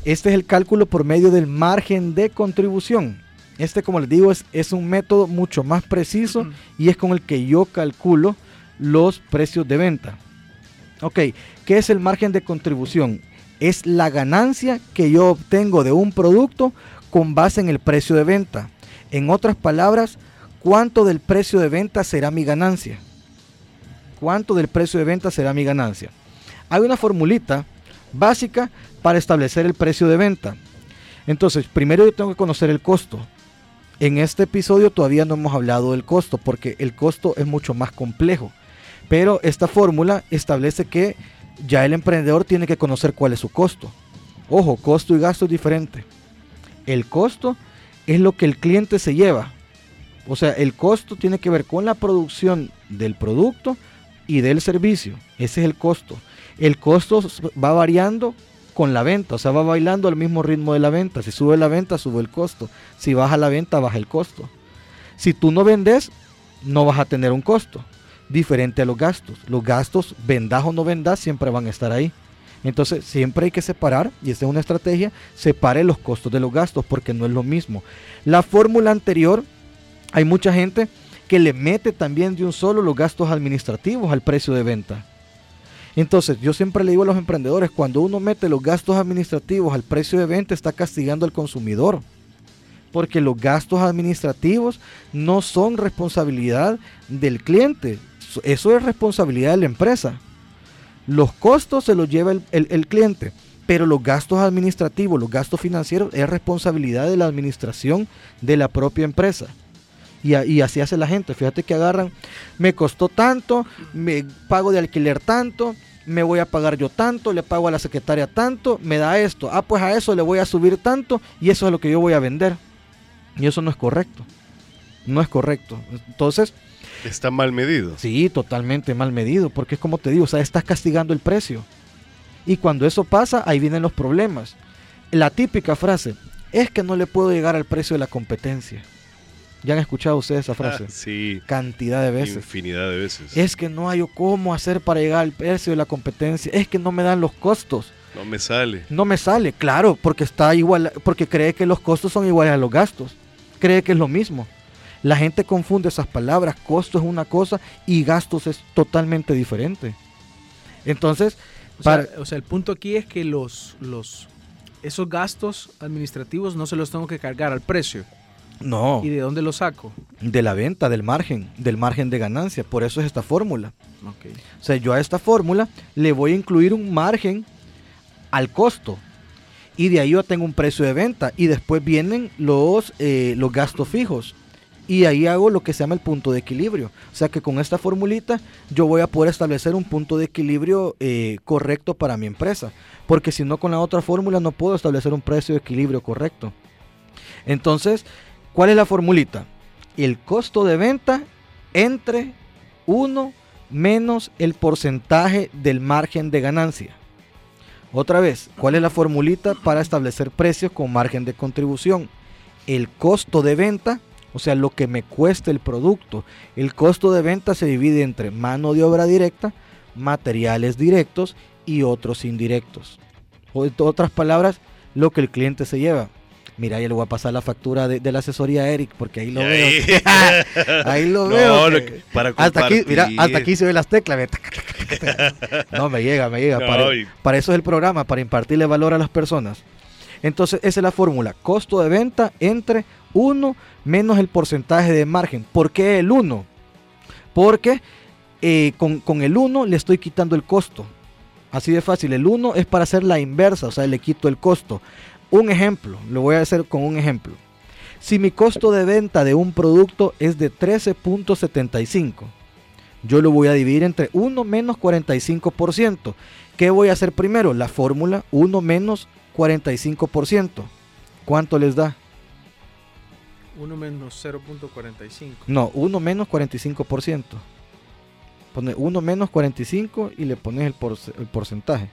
Este es el cálculo por medio del margen de contribución. Este, como les digo, es, es un método mucho más preciso y es con el que yo calculo los precios de venta. Ok, ¿qué es el margen de contribución? Es la ganancia que yo obtengo de un producto con base en el precio de venta. En otras palabras, ¿cuánto del precio de venta será mi ganancia? ¿Cuánto del precio de venta será mi ganancia? Hay una formulita básica para establecer el precio de venta. Entonces, primero yo tengo que conocer el costo. En este episodio todavía no hemos hablado del costo porque el costo es mucho más complejo. Pero esta fórmula establece que ya el emprendedor tiene que conocer cuál es su costo. Ojo, costo y gasto es diferente. El costo es lo que el cliente se lleva. O sea, el costo tiene que ver con la producción del producto y del servicio. Ese es el costo. El costo va variando con la venta, o sea, va bailando al mismo ritmo de la venta. Si sube la venta, sube el costo. Si baja la venta, baja el costo. Si tú no vendes, no vas a tener un costo. Diferente a los gastos. Los gastos, vendas o no vendas, siempre van a estar ahí. Entonces, siempre hay que separar, y esta es una estrategia, separe los costos de los gastos, porque no es lo mismo. La fórmula anterior, hay mucha gente que le mete también de un solo los gastos administrativos al precio de venta. Entonces, yo siempre le digo a los emprendedores, cuando uno mete los gastos administrativos al precio de venta, está castigando al consumidor. Porque los gastos administrativos no son responsabilidad del cliente, eso es responsabilidad de la empresa. Los costos se los lleva el, el- el cliente, pero los gastos administrativos, los gastos financieros es responsabilidad de la administración de la propia empresa. Y, así hace la gente. Fíjate que agarran, me costó tanto, me pago de alquiler tanto, me voy a pagar yo tanto, le pago a la secretaria tanto, me da esto. Ah, pues a eso le voy a subir tanto y eso es lo que yo voy a vender. Y eso no es correcto. No es correcto. Entonces, Está mal medido. sí, totalmente mal medido, porque es como te digo, o sea, estás castigando el precio. Y cuando eso pasa, ahí vienen los problemas. La típica frase, es que no le puedo llegar al precio de la competencia. ¿Ya han escuchado ustedes esa frase? Ah, sí, Cantidad de veces. infinidad de veces. Es que no hay cómo hacer para llegar al precio de la competencia. Es que no me dan los costos. No me sale. No me sale, claro, porque está igual, porque cree que los costos son iguales a los gastos. Cree que es lo mismo. La gente confunde esas palabras. Costo es una cosa y gastos es totalmente diferente. Entonces, O sea, para- o sea, el punto aquí es que los, los, esos gastos administrativos no se los tengo que cargar al precio. No, ¿Y de dónde los saco? de la venta, del margen, del margen de ganancia. Por eso es esta fórmula. Ok. O sea, yo a esta fórmula le voy a incluir un margen al costo. Y de ahí yo tengo un precio de venta. Y después vienen los, eh, los gastos fijos. Y ahí hago lo que se llama el punto de equilibrio. O sea que con esta formulita yo voy a poder establecer un punto de equilibrio eh, correcto para mi empresa. Porque si no con la otra fórmula no puedo establecer un precio de equilibrio correcto. Entonces, ¿cuál es la formulita? El costo de venta entre 1 menos el porcentaje del margen de ganancia. Otra vez, ¿cuál es la formulita para establecer precios con margen de contribución? El costo de venta, o sea, lo que me cuesta el producto. El costo de venta se divide entre mano de obra directa, materiales directos y otros indirectos. O en otras palabras, lo que el cliente se lleva. Mira, ya le voy a pasar la factura de, de la asesoría a Eric, porque ahí lo veo. ahí- ahí lo No, veo. que- para hasta aquí, mira, hasta aquí se ven las teclas. ve. No, me llega, me llega. No, para, y- para eso es el programa, para impartirle valor a las personas. Entonces, esa es la fórmula. Costo de venta entre 1 menos el porcentaje de margen. ¿Por qué el 1? Porque eh, con, con el 1 le estoy quitando el costo. Así de fácil. El 1 es para hacer la inversa, o sea, le quito el costo. Un ejemplo, lo voy a hacer con un ejemplo. Si mi costo de venta de un producto es de 13.75, yo lo voy a dividir entre 1 menos 45%. ¿Qué voy a hacer primero? La fórmula 1 menos 45%. ¿Cuánto les da? 1 menos 0.45. No, 1 menos 45%. Pone 1 menos 45 y le pones el, el porcentaje.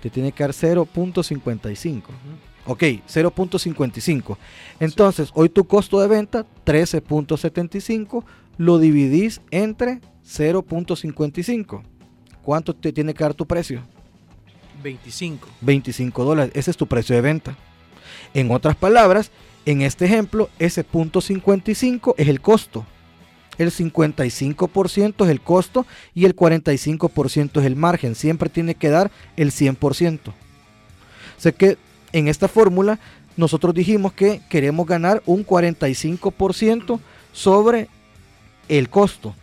Te tiene que dar 0.55. Ujú. Ok, 0.55. Entonces, hoy tu costo de venta, 13.75, lo dividís entre 0.55. ¿Cuánto te tiene que dar tu precio? 25. 25 dólares. Ese es tu precio de venta. En otras palabras, en este ejemplo, ese punto 55 es el costo. El 55% es el costo y el 45% es el margen. Siempre tiene que dar el 100%. Sé que en esta fórmula nosotros dijimos que queremos ganar un 45% sobre el costo.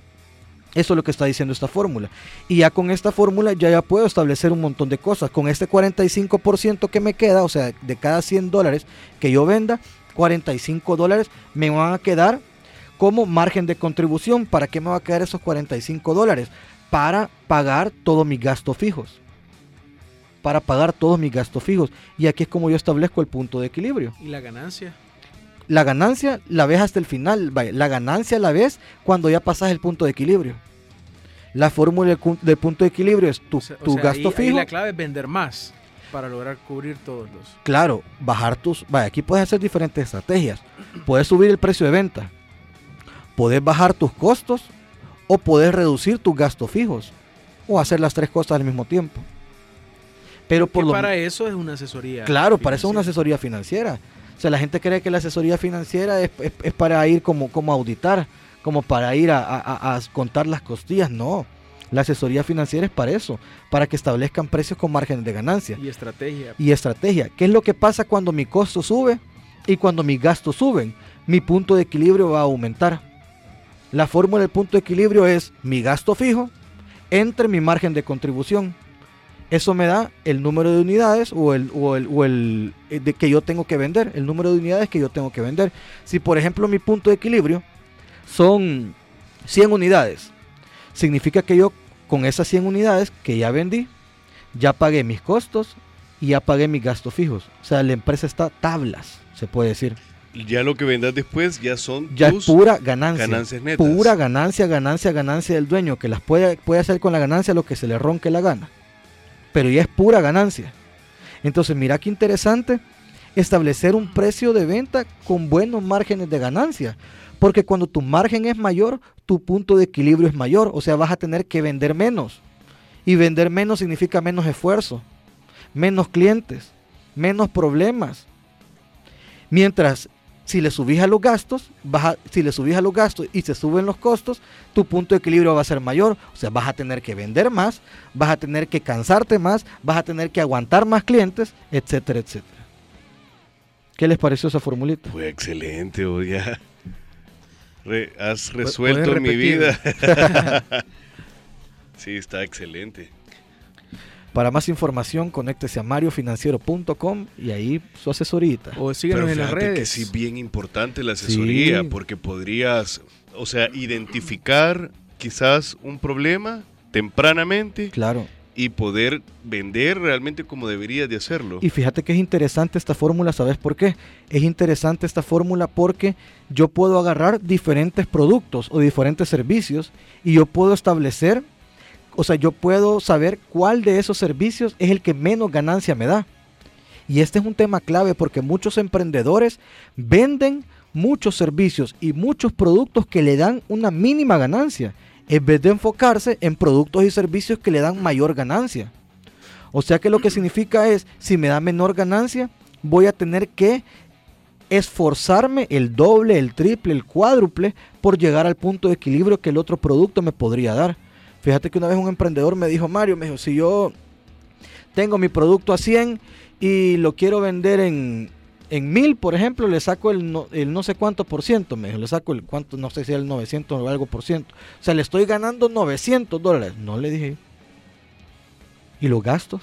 Eso es lo que está diciendo esta fórmula. Y ya con esta fórmula ya, ya puedo establecer un montón de cosas. Con este 45% que me queda, o sea, de cada 100 dólares que yo venda, 45 dólares me van a quedar como margen de contribución. ¿Para qué me va a quedar esos 45 dólares? Para pagar todos mis gastos fijos. Para pagar todos mis gastos fijos. Y aquí es como yo establezco el punto de equilibrio. ¿Y la ganancia? La ganancia la ves hasta el final. vaya, La ganancia la ves cuando ya pasas el punto de equilibrio. La fórmula del punto de equilibrio es tu, O sea- o tu sea, gasto ahí- ahí fijo. la clave es vender más para lograr cubrir todos los. Claro, bajar tus... Vaya, aquí puedes hacer diferentes estrategias. Puedes subir el precio de venta. Puedes bajar tus costos o puedes reducir tus gastos fijos. O hacer las tres cosas al mismo tiempo. Pero por Que lo para eso es una asesoría. Claro, para eso es una asesoría financiera. O sea, la gente cree que la asesoría financiera es, es- es para ir como, como auditar, como para ir a, a- a- a contar las costillas. No, la asesoría financiera es para eso, para que establezcan precios con márgenes de ganancia Y estrategia. y estrategia. ¿Qué es lo que pasa cuando mi costo sube y cuando mis gastos suben? Mi punto de equilibrio va a aumentar. La fórmula del punto de equilibrio es mi gasto fijo entre mi margen de contribución. Eso me da el número de unidades o el, o el, o el eh, de que yo tengo que vender, el número de unidades que yo tengo que vender. Si por ejemplo mi punto de equilibrio son 100 unidades, significa que yo con esas 100 unidades que ya vendí, ya pagué mis costos y ya pagué mis gastos fijos. O sea, la empresa está tablas, se puede decir. Ya lo que vendas después ya son ya tus pura ganancia. ganancias netas. Pura ganancia, ganancia, ganancia del dueño, que las puede, puede hacer con la ganancia lo que se le ronque la gana. Pero ya es pura ganancia. Entonces, mira qué interesante establecer un precio de venta con buenos márgenes de ganancia. Porque cuando tu margen es mayor, tu punto de equilibrio es mayor. O sea, vas a tener que vender menos. Y vender menos significa menos esfuerzo, menos clientes, menos problemas. Mientras si le subís a los gastos, vas a- si le subís a los gastos y se suben los costos, tu punto de equilibrio va a ser mayor. O sea, vas a tener que vender más, vas a tener que cansarte más, vas a tener que aguantar más clientes, etcétera, etcétera. ¿Qué les pareció esa formulita? Fue excelente, o ya. Re- has resuelto mi vida. sí, está excelente. Para más información, conéctese a mariofinanciero.com y ahí su asesorita. O síganos Pero en las fíjate redes. que sí, bien importante la asesoría, Sí. porque podrías, o sea, identificar quizás un problema tempranamente Claro. y poder vender realmente como deberías de hacerlo. Y fíjate que es interesante esta fórmula, ¿sabes por qué? Es interesante esta fórmula porque yo puedo agarrar diferentes productos o diferentes servicios y yo puedo establecer, o sea, yo puedo saber cuál de esos servicios es el que menos ganancia me da. Y este es un tema clave porque muchos emprendedores venden muchos servicios y muchos productos que le dan una mínima ganancia, en vez de enfocarse en productos y servicios que le dan mayor ganancia. O sea que lo que significa es, si me da menor ganancia, voy a tener que esforzarme el doble, el triple, el cuádruple por llegar al punto de equilibrio que el otro producto me podría dar. Fíjate que una vez un emprendedor me dijo, Mario, me dijo, si yo tengo mi producto a 100 y lo quiero vender en, en 1000, por ejemplo, le saco el no, el no sé cuánto por ciento, me dijo, le saco el cuánto, no sé si el 900 o algo por ciento. O sea, le estoy ganando 900 dólares. No le dije. ¿Y los gastos?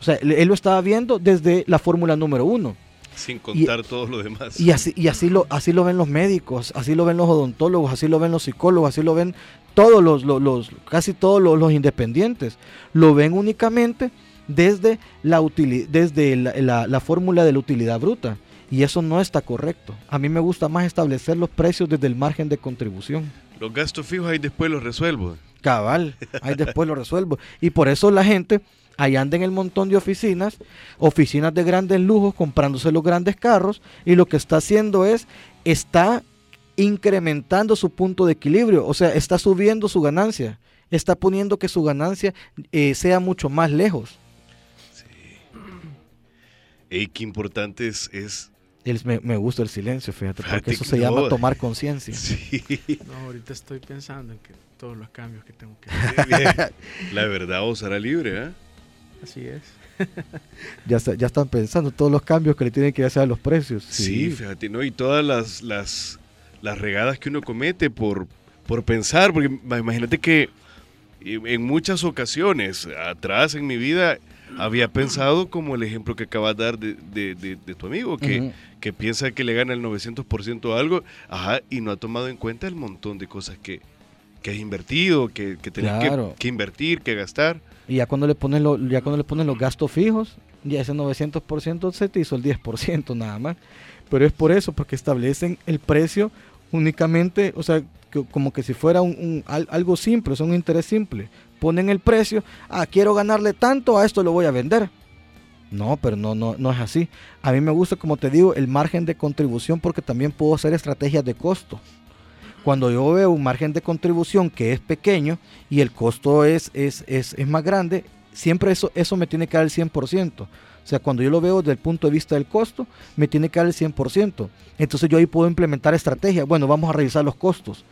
O sea, él lo estaba viendo desde la fórmula número uno. sin contar todo lo demás. Y así, y así lo, así lo ven los médicos, así lo ven los odontólogos, así lo ven los psicólogos, así lo ven todos los, los, los- casi todos los, los independientes. Lo ven únicamente desde la desde la, la- la fórmula de la utilidad bruta. Y eso no está correcto. A mí me gusta más establecer los precios desde el margen de contribución. Los gastos fijos ahí después los resuelvo. Cabal, ahí después lo resuelvo. Y por eso la gente ahí anda en el montón de oficinas, oficinas de grandes lujos, comprándose los grandes carros, y lo que está haciendo es, está incrementando su punto de equilibrio, o sea, está subiendo su ganancia, está poniendo que su ganancia eh, sea mucho más lejos. Ey, qué importante es, es El- me, me gusta el silencio, fíjate, porque eso se llama no. tomar conciencia. sí, No, ahorita estoy pensando en que todos los cambios que tengo que hacer. la verdad os hará libre, ¿eh? Así es. Ya, ya están pensando todos los cambios que le tienen que hacer a los precios. Sí, fíjate, ¿no? Y todas las, las, las regadas que uno comete por, por pensar, porque ma- imagínate que eh, en muchas ocasiones atrás en mi vida había pensado como el ejemplo que acabas de dar de, de- de- de tu amigo, que, que piensa que le gana el 900% a algo, ajá, y no ha tomado en cuenta el montón de cosas que, que has invertido, que, que tenés que, invertir, que gastar. Y ya cuando le pones lo- ya cuando le pones los gastos fijos, ya ese 900% se te hizo el 10% nada más. Pero es por eso, porque establecen el precio únicamente, o sea, como que si fuera un, un- al- algo simple, sea, un interés simple. Ponen el precio, ah, quiero ganarle tanto, a esto lo voy a vender. No, pero no, no, no es así. A mí me gusta, como te digo, el margen de contribución porque también puedo hacer estrategias de costo. Cuando yo veo un margen de contribución que es pequeño y el costo es, es, es, es más grande, siempre eso, eso me tiene que dar el 100%. O sea, cuando yo lo veo desde el punto de vista del costo, me tiene que dar el 100%. Entonces yo ahí puedo implementar estrategias. Bueno, vamos a revisar los costos.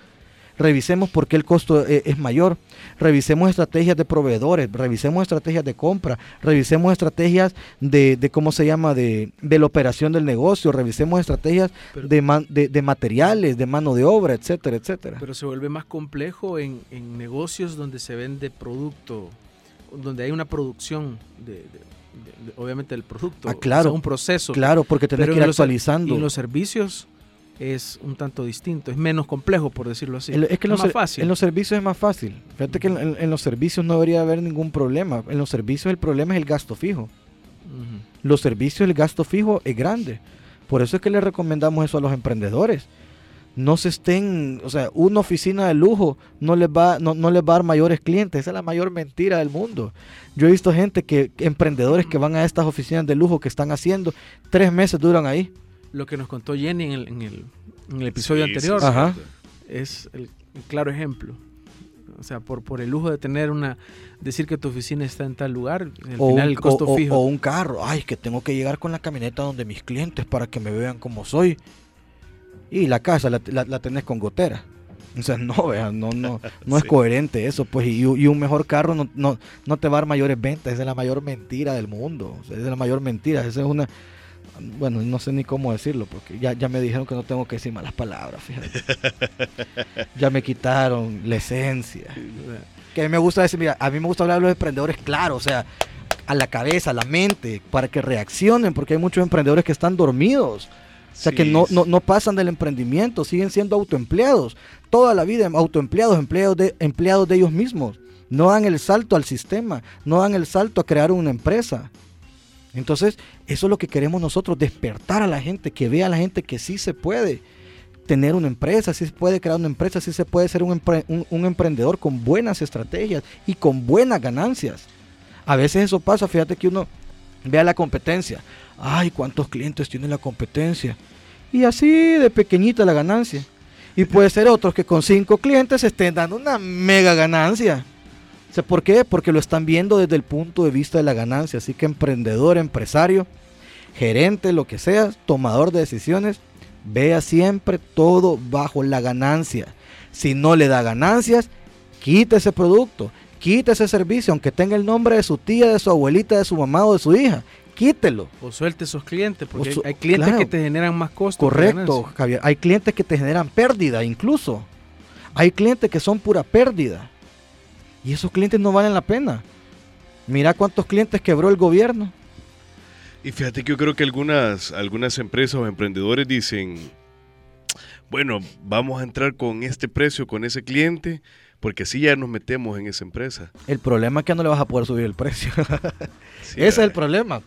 Revisemos por qué el costo eh, es mayor. Revisemos estrategias de proveedores. Revisemos estrategias de compra. Revisemos estrategias de, de ¿cómo se llama? De, de la operación del negocio. Revisemos estrategias Pero- de, man- de, de materiales, de mano de obra, etcétera, etcétera. Pero se vuelve más complejo en, en negocios donde se vende producto, donde hay una producción de, de- obviamente del producto, Ah, claro. o sea, un proceso. Claro, porque tenés que ir en los- actualizando. Y en los servicios es un tanto distinto, es menos complejo por decirlo así. El- es que los, más fácil. en los servicios es más fácil. Fíjate que en, en- en los servicios no debería haber ningún problema. En los servicios el problema es el gasto fijo. Los servicios, el gasto fijo es grande. Por eso es que le recomendamos eso a los emprendedores. No se estén, o sea, una oficina de lujo no les va, no, no les va a dar mayores clientes. Esa es la mayor mentira del mundo. Yo he visto gente que, emprendedores que van a estas oficinas de lujo que están haciendo, tres meses duran ahí. Lo que nos contó Jenny en el, en el, en el episodio Sí, anterior sí, Ajá. es el, el claro ejemplo. O sea, por, por el lujo de tener una, decir que tu oficina está en tal lugar, al O final un, el costo o- o- fijo. o un carro. Ay, que tengo que llegar con la camioneta donde mis clientes para que me vean como soy. Y la casa la, la- la tenés con gotera. O sea, no, vea, no, no, no es coherente eso, pues, y, y un mejor carro no, no, no te va a dar mayores ventas, esa es la mayor mentira del mundo, o sea, esa es la mayor mentira, esa es una, bueno, no sé ni cómo decirlo, porque ya, ya me dijeron que no tengo que decir malas palabras, fíjate. ya me quitaron la esencia. Que a mí me gusta decir, mira, a mí me gusta hablar de los emprendedores, claro, o sea, a la cabeza, a la mente, para que reaccionen, porque hay muchos emprendedores que están dormidos. O sea, que no, no, no pasan del emprendimiento, siguen siendo autoempleados. Toda la vida autoempleados, empleados de, empleados de ellos mismos. No dan el salto al sistema, no dan el salto a crear una empresa. Entonces, eso es lo que queremos nosotros, despertar a la gente, que vea a la gente que sí se puede tener una empresa, sí se puede crear una empresa, sí se puede ser un, empre- un- un emprendedor con buenas estrategias y con buenas ganancias. A veces eso pasa, fíjate que uno ve a la competencia. Ay, ¿cuántos clientes tiene la competencia? Y así de pequeñita la ganancia. Y puede ser otros que con cinco clientes estén dando una mega ganancia. O sea, ¿Por qué? Porque lo están viendo desde el punto de vista de la ganancia. Así que emprendedor, empresario, gerente, lo que sea, tomador de decisiones, vea siempre todo bajo la ganancia. Si no le da ganancias, quite ese producto, quite ese servicio, aunque tenga el nombre de su tía, de su abuelita, de su mamá o de su hija. Quítelo. O suelte esos clientes, porque su- hay, clientes claro. que te generan más costos. Correcto. Javier. Hay clientes que te generan pérdida incluso. Hay clientes que son pura pérdida. Y esos clientes no valen la pena. Mira cuántos clientes quebró el gobierno. Y fíjate que yo creo que algunas, algunas empresas o emprendedores dicen, bueno, vamos a entrar con este precio, con ese cliente, porque así ya nos metemos en esa empresa. El problema es que no le vas a poder subir el precio. Sí, Ese es el ay, problema.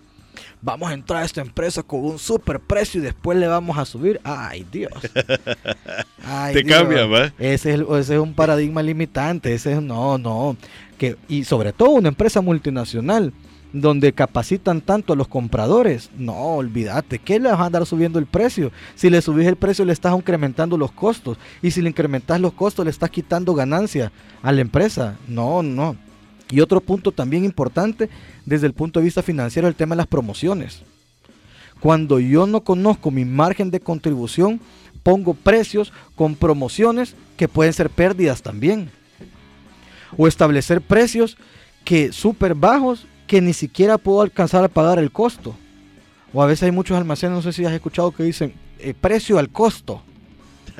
Vamos a entrar a esta empresa con un super precio y después le vamos a subir. Ay, Dios. Ay, Te cambia, ¿va? Ese es, el- ese es un paradigma limitante. Ese es, no, no. Que, y sobre todo una empresa multinacional donde capacitan tanto a los compradores. No, olvídate. ¿Qué le vas a andar subiendo el precio? Si le subís el precio le estás incrementando los costos. Y si le incrementas los costos le estás quitando ganancia a la empresa. No, no. Y otro punto también importante desde el punto de vista financiero, el tema de las promociones. Cuando yo no conozco mi margen de contribución, pongo precios con promociones que pueden ser pérdidas también. O establecer precios que súper bajos que ni siquiera puedo alcanzar a pagar el costo. O a veces hay muchos almacenes, no sé si has escuchado que dicen eh, precio al costo.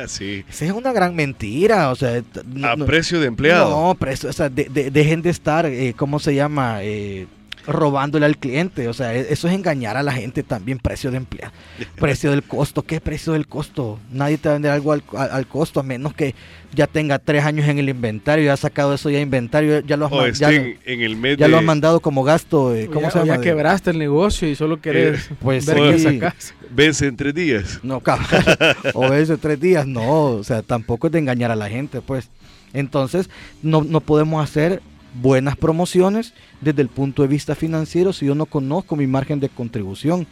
Sí. Esa es una gran mentira. O sea, no- A precio de empleado. no, eso, o sea, de- de- dejen de estar, eh, ¿cómo se llama? Eh, robándole al cliente. O sea, e- eso es engañar a la gente también. Precio de empleo. Precio del costo. ¿Qué precio del costo? Nadie te va a vender algo al, al- al costo a menos que ya tenga tres años en el inventario. Ya has sacado eso ya inventario. Ya lo has, o man- ya, estén en el mes ya de... lo has mandado como gasto. eh, ¿Cómo ya, se o llama? ya quebraste el negocio y solo querés pues ver qué sacas. Vence en tres días. No, cabal. o eso tres días, no. O sea, tampoco es de engañar a la gente, pues. Entonces, no, no podemos hacer buenas promociones desde el punto de vista financiero si yo no conozco mi margen de contribución.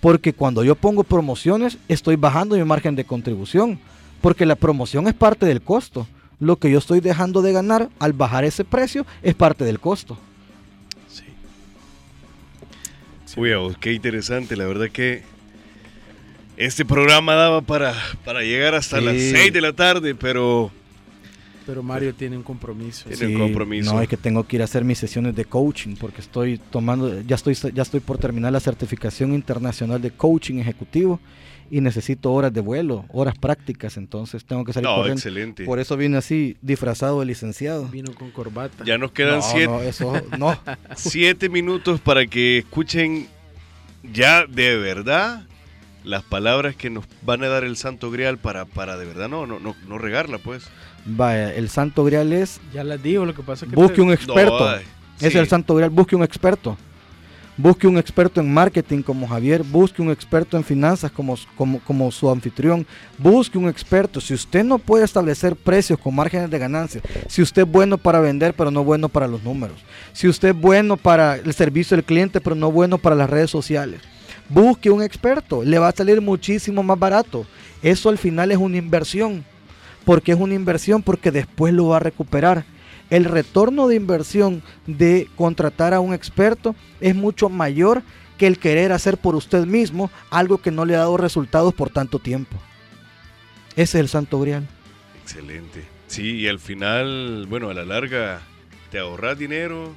Porque cuando yo pongo promociones, estoy bajando mi margen de contribución. Porque la promoción es parte del costo. Lo que yo estoy dejando de ganar al bajar ese precio es parte del costo. Sí. Uy, oh, qué interesante. La verdad que este programa daba para, para llegar hasta Sí. las 6 de la tarde, pero Pero Mario tiene un compromiso. Tiene un compromiso. No, es que tengo que ir a hacer mis sesiones de coaching porque estoy tomando, ya estoy, ya estoy por terminar la certificación internacional de coaching ejecutivo y necesito horas de vuelo, horas prácticas, entonces tengo que salir no, corriendo. excelente. Por eso vine así, disfrazado de licenciado. Vino con corbata. Ya nos quedan no, siete, no, eso, no. siete minutos para que escuchen ya de verdad las palabras que nos van a dar el Santo Grial para, para de verdad no, no, no, no regarla, pues. Vaya, el santo grial es Ya las digo, lo que pasa es que... busque te- un experto. No, es sí. el santo grial, busque un experto. Busque un experto en marketing como Javier, busque un experto en finanzas como, como, como, su anfitrión, busque un experto. Si usted no puede establecer precios con márgenes de ganancia, si usted es bueno para vender pero no bueno para los números, si usted es bueno para el servicio del cliente pero no bueno para las redes sociales, busque un experto, le va a salir muchísimo más barato. Eso al final es una inversión. Porque es una inversión? Porque después lo va a recuperar el retorno de inversión de contratar a un experto es mucho mayor que el querer hacer por usted mismo algo que no le ha dado resultados por tanto tiempo. Ese es el santo grial. Excelente. Sí, y al final, bueno, a la larga te ahorras dinero,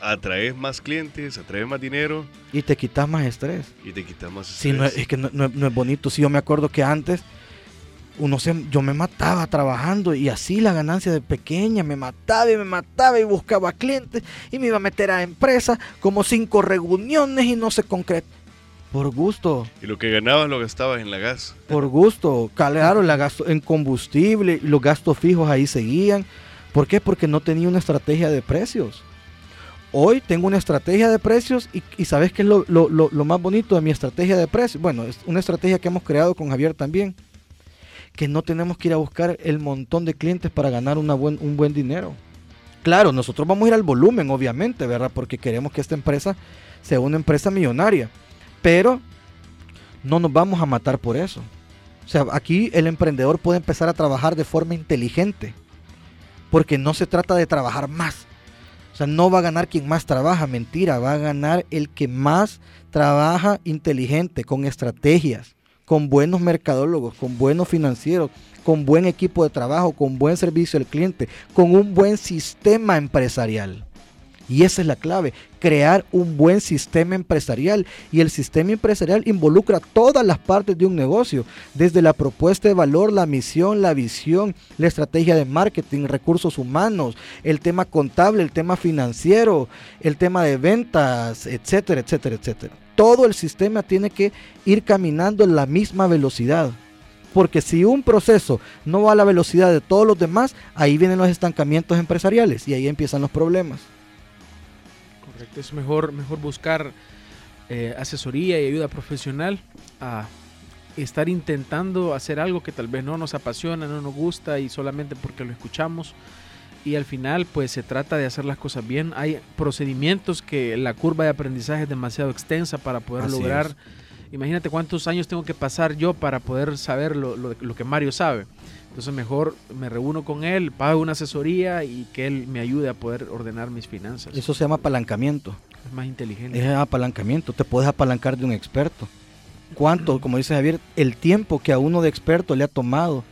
atraes más clientes, atraes más dinero. Y te quitas más estrés. Y te quitas más estrés. Sí, no, es que no, no es bonito. Sí, yo me acuerdo que antes uno se, yo me mataba trabajando y así la ganancia de pequeña, me mataba y me mataba y buscaba clientes y me iba a meter a empresas como cinco reuniones y no se concretó. Por gusto. Y lo que ganabas lo gastabas en la gas. Por gusto. Claro, la gasto en combustible, los gastos fijos ahí seguían. ¿Por qué? Porque no tenía una estrategia de precios. Hoy tengo una estrategia de precios y, y ¿sabes qué es lo, lo, lo más bonito de mi estrategia de precios? Bueno, es una estrategia que hemos creado con Javier también que no tenemos que ir a buscar el montón de clientes para ganar buen, un buen dinero. Claro, nosotros vamos a ir al volumen, obviamente, ¿verdad? Porque queremos que esta empresa sea una empresa millonaria. Pero no nos vamos a matar por eso. O sea, aquí el emprendedor puede empezar a trabajar de forma inteligente. Porque no se trata de trabajar más. O sea, no va a ganar quien más trabaja, mentira, va a ganar el que más trabaja inteligente, con estrategias con buenos mercadólogos, con buenos financieros, con buen equipo de trabajo, con buen servicio al cliente, con un buen sistema empresarial. Y esa es la clave, crear un buen sistema empresarial. Y el sistema empresarial involucra todas las partes de un negocio, desde la propuesta de valor, la misión, la visión, la estrategia de marketing, recursos humanos, el tema contable, el tema financiero, el tema de ventas, etcétera, etcétera, etcétera todo el sistema tiene que ir caminando en la misma velocidad. Porque si un proceso no va a la velocidad de todos los demás, ahí vienen los estancamientos empresariales y ahí empiezan los problemas. Correcto, es mejor, mejor buscar eh, asesoría y ayuda profesional a estar intentando hacer algo que tal vez no nos apasiona, no nos gusta y solamente porque lo escuchamos y al final pues se trata de hacer las cosas bien. Hay procedimientos que la curva de aprendizaje es demasiado extensa para poder lograr. Imagínate cuántos años tengo que pasar yo para poder saber lo, lo, que Mario sabe. Entonces mejor me reúno con él, pago una asesoría y que él me ayude a poder ordenar mis finanzas. Eso se llama apalancamiento. Es más inteligente. Es apalancamiento, te puedes apalancar de un experto. ¿Cuánto, como dice Javier, el tiempo que a uno de experto le ha tomado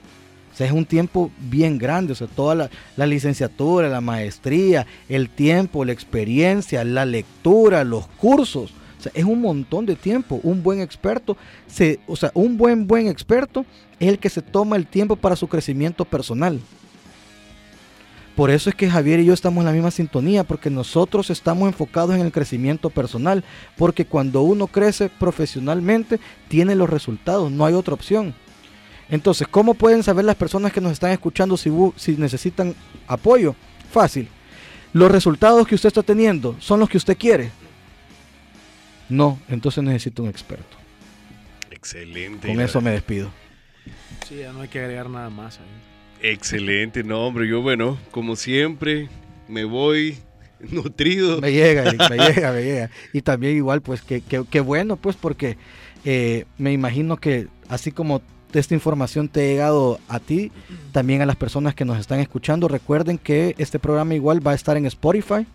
sea, es un tiempo bien grande, o sea, toda la, licenciatura, la maestría, el tiempo, la experiencia, la lectura, los cursos. O sea, es un montón de tiempo. Un buen experto, se, o sea, un buen buen experto es el que se toma el tiempo para su crecimiento personal. Por eso es que Javier y yo estamos en la misma sintonía, porque nosotros estamos enfocados en el crecimiento personal, porque cuando uno crece profesionalmente, tiene los resultados, no hay otra opción. Entonces, ¿cómo pueden saber las personas que nos están escuchando si, si necesitan apoyo? Fácil. ¿Los resultados que usted está teniendo son los que usted quiere? No, entonces necesito un experto. Excelente. Con eso me despido. Sí, ya no hay que agregar nada más. Excelente, no, hombre. Yo, bueno, como siempre, me voy nutrido. Me llega, me llega, me llega. Y también igual, pues, que, bueno, pues, porque eh, me imagino que así como esta información te ha llegado a ti, también a las personas que nos están escuchando. Recuerden que este programa igual va a estar en Spotify,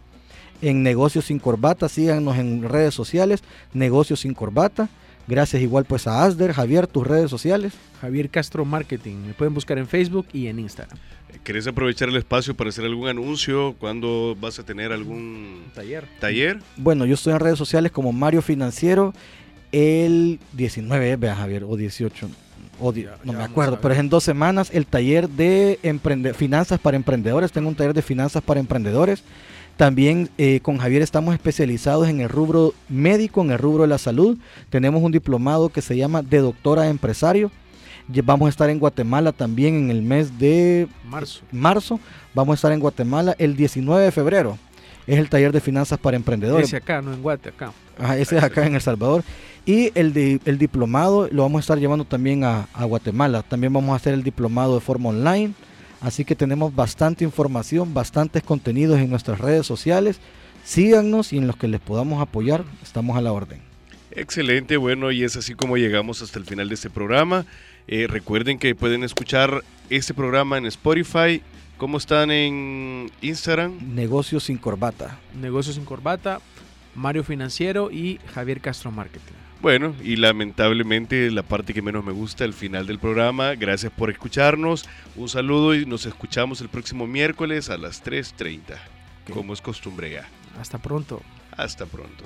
en Negocios sin Corbata. Síganos en redes sociales, Negocios sin Corbata. Gracias igual pues a Asder, Javier, tus redes sociales. Javier Castro Marketing. Me pueden buscar en Facebook y en Instagram. ¿Querés aprovechar el espacio para hacer algún anuncio? ¿Cuándo vas a tener algún taller? taller? Bueno, yo estoy en redes sociales como Mario Financiero el 19, vea Javier, o 18 no me acuerdo, pero es en dos semanas el taller de finanzas para emprendedores. Tengo un taller de finanzas para emprendedores. También eh, con Javier estamos especializados en el rubro médico, en el rubro de la salud. Tenemos un diplomado que se llama de doctora empresario. Vamos a estar en Guatemala también en el mes de marzo. marzo. Vamos a estar en Guatemala el 19 de febrero. Es el taller de finanzas para emprendedores. Ese acá, no en Guate, acá. Ajá, ese es acá en El Salvador. Y el, de, el diplomado lo vamos a estar llevando también a, a Guatemala. También vamos a hacer el diplomado de forma online. Así que tenemos bastante información, bastantes contenidos en nuestras redes sociales. Síganos y en los que les podamos apoyar, estamos a la orden. Excelente, bueno, y es así como llegamos hasta el final de este programa. Eh, recuerden que pueden escuchar este programa en Spotify. ¿Cómo están en Instagram? Negocios sin corbata. Negocios sin corbata, Mario Financiero y Javier Castro Marketing. Bueno, y lamentablemente la parte que menos me gusta, el final del programa. Gracias por escucharnos. Un saludo y nos escuchamos el próximo miércoles a las 3.30, como es costumbre ya. Hasta pronto. Hasta pronto.